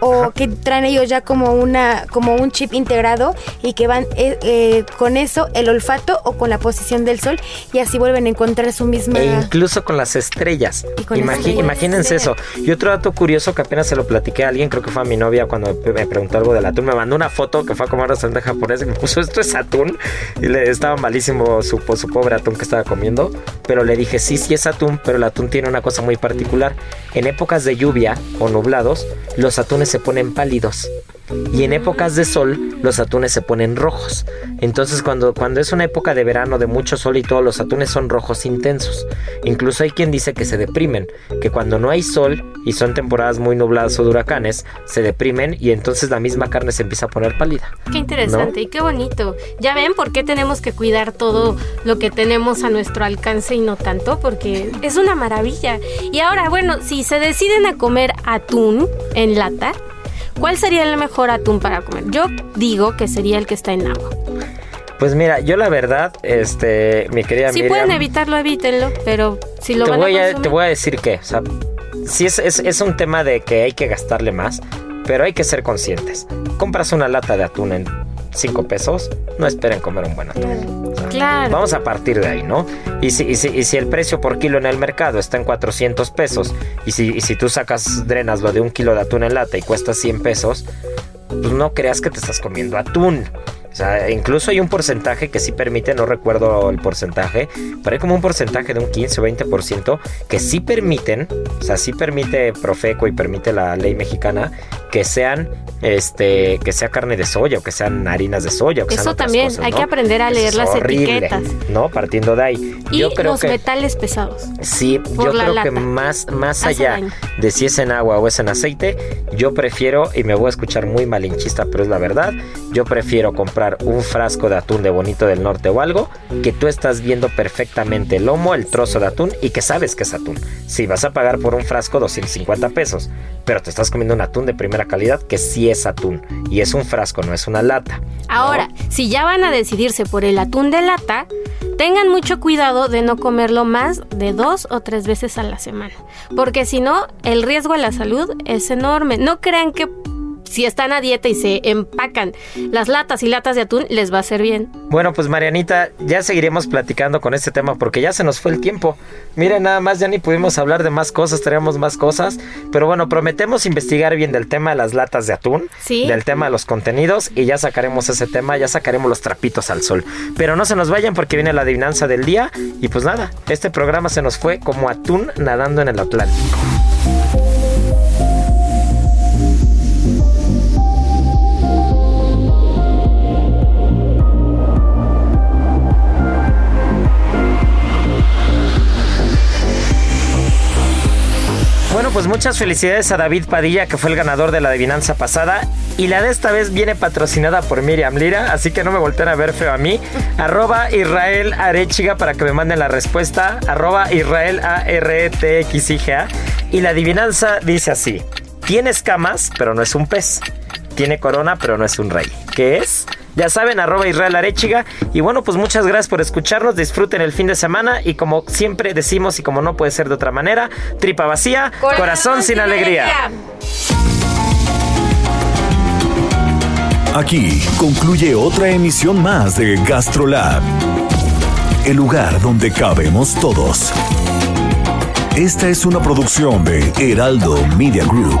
[SPEAKER 5] o que traen ellos ya como una como un chip integrado y que van eh, eh, con eso el olfato o con la posición del sol y así vuelven a encontrar su misma
[SPEAKER 1] E incluso con las estrellas.
[SPEAKER 5] Y con las estrellas.
[SPEAKER 1] Imagínense eso. Y otro dato curioso que apenas se lo platiqué a alguien, creo que fue a mi novia cuando me preguntó algo del atún. Me mandó una foto que fue a comer restaurante japonés y me puso esto es atún. Y le estaba malísimo su, po- su pobre atún que estaba comiendo. Pero le dije, sí, sí es atún, pero el atún tiene una cosa muy particular. En épocas de lluvia o nublados, los atunes se ponen pálidos. Y en épocas de sol, los atunes se ponen rojos. Entonces, cuando, cuando es una época de verano de mucho sol y todo, los atunes son rojos intensos. Incluso hay quien dice que se deprimen, que cuando no hay sol y son temporadas muy nubladas o de huracanes, se deprimen y entonces la misma carne se empieza a poner pálida.
[SPEAKER 4] Qué interesante y qué bonito. Ya ven por qué tenemos que cuidar todo lo que tenemos a nuestro alcance y no tanto, porque es una maravilla. Y ahora, bueno, si se deciden a comer atún en lata, ¿cuál sería el mejor atún para comer? Yo digo que sería el que está en agua.
[SPEAKER 1] Pues mira, yo la verdad, este, mi querida
[SPEAKER 4] Si
[SPEAKER 1] Miriam,
[SPEAKER 4] pueden evitarlo, evítenlo, pero si lo
[SPEAKER 1] te
[SPEAKER 4] van
[SPEAKER 1] voy,
[SPEAKER 4] a consumir,
[SPEAKER 1] te voy a decir que, o sea, sí es, es, es un tema de que hay que gastarle más, pero hay que ser conscientes. Compras una lata de atún en 5 pesos, no esperen comer un buen atún. O sea,
[SPEAKER 4] Claro.
[SPEAKER 1] Vamos a partir de ahí, ¿no? Y si, y si, y si el precio por kilo en el mercado está en 400 pesos, y si, y si tú sacas, drenas lo de un kilo de atún en lata y cuesta 100 pesos, pues no creas que te estás comiendo atún. O sea, incluso hay un porcentaje que sí permite, no recuerdo el porcentaje, pero hay como un porcentaje de un 15 o 20% que sí permiten, o sea, sí permite Profeco y permite la ley mexicana que sean, este, que sea carne de soya o que sean harinas de soya. O que
[SPEAKER 4] Eso
[SPEAKER 1] sean otras
[SPEAKER 4] también,
[SPEAKER 1] cosas,
[SPEAKER 4] hay
[SPEAKER 1] ¿no?
[SPEAKER 4] que aprender a leer
[SPEAKER 1] es
[SPEAKER 4] las
[SPEAKER 1] horrible,
[SPEAKER 4] etiquetas.
[SPEAKER 1] ¿no? Partiendo de ahí.
[SPEAKER 4] Y
[SPEAKER 1] Yo creo
[SPEAKER 4] los
[SPEAKER 1] que...
[SPEAKER 4] metales pesados.
[SPEAKER 1] Sí, yo creo que más, más
[SPEAKER 4] Hace
[SPEAKER 1] allá
[SPEAKER 4] daño.
[SPEAKER 1] de si es en agua o es en aceite, yo prefiero, y me voy a escuchar muy malinchista, pero es la verdad, yo prefiero comprar un frasco de atún de Bonito del Norte o algo, que tú estás viendo perfectamente el lomo, el trozo de atún y que sabes que es atún. Si vas a pagar por un frasco 250 pesos, pero te estás comiendo un atún de primera calidad que sí es atún y es un frasco, no es una lata.
[SPEAKER 4] Ahora, si ya van a decidirse por el atún de lata, tengan mucho cuidado de no comerlo más de dos o tres veces a la semana. Porque si no, el riesgo a la salud es enorme. No crean que si están a dieta y se empacan las latas y latas de atún, les va a hacer bien.
[SPEAKER 1] Bueno, pues Marianita, ya seguiremos platicando con este tema porque ya se nos fue el tiempo. Miren, nada más ya ni pudimos hablar de más cosas, tenemos más cosas. Pero bueno, prometemos investigar bien del tema de las latas de atún,
[SPEAKER 4] Sí.
[SPEAKER 1] del tema de los contenidos y ya sacaremos ese tema, ya sacaremos los trapitos al sol. Pero no se nos vayan porque viene la adivinanza del día y pues nada, este programa se nos fue como atún nadando en el Atlántico. Pues muchas felicidades a David Padilla, que fue el ganador de la adivinanza pasada. Y la de esta vez viene patrocinada por Miriam Lira, así que no me volteen a ver feo a mí. Arroba Israel para que me manden la respuesta. Arroba Israel A R E T X G A. Y la adivinanza dice así: Tiene escamas, pero no es un pez. Tiene corona, pero no es un rey. ¿Qué es? Ya saben, arroba Israel Arechiga. Y bueno, pues muchas gracias por escucharnos. Disfruten el fin de semana. Y como siempre decimos, y como no puede ser de otra manera, tripa vacía, corazón, sin alegría.
[SPEAKER 2] Aquí concluye otra emisión más de GastroLab, el lugar donde cabemos todos. Esta es una producción de Heraldo Media Group.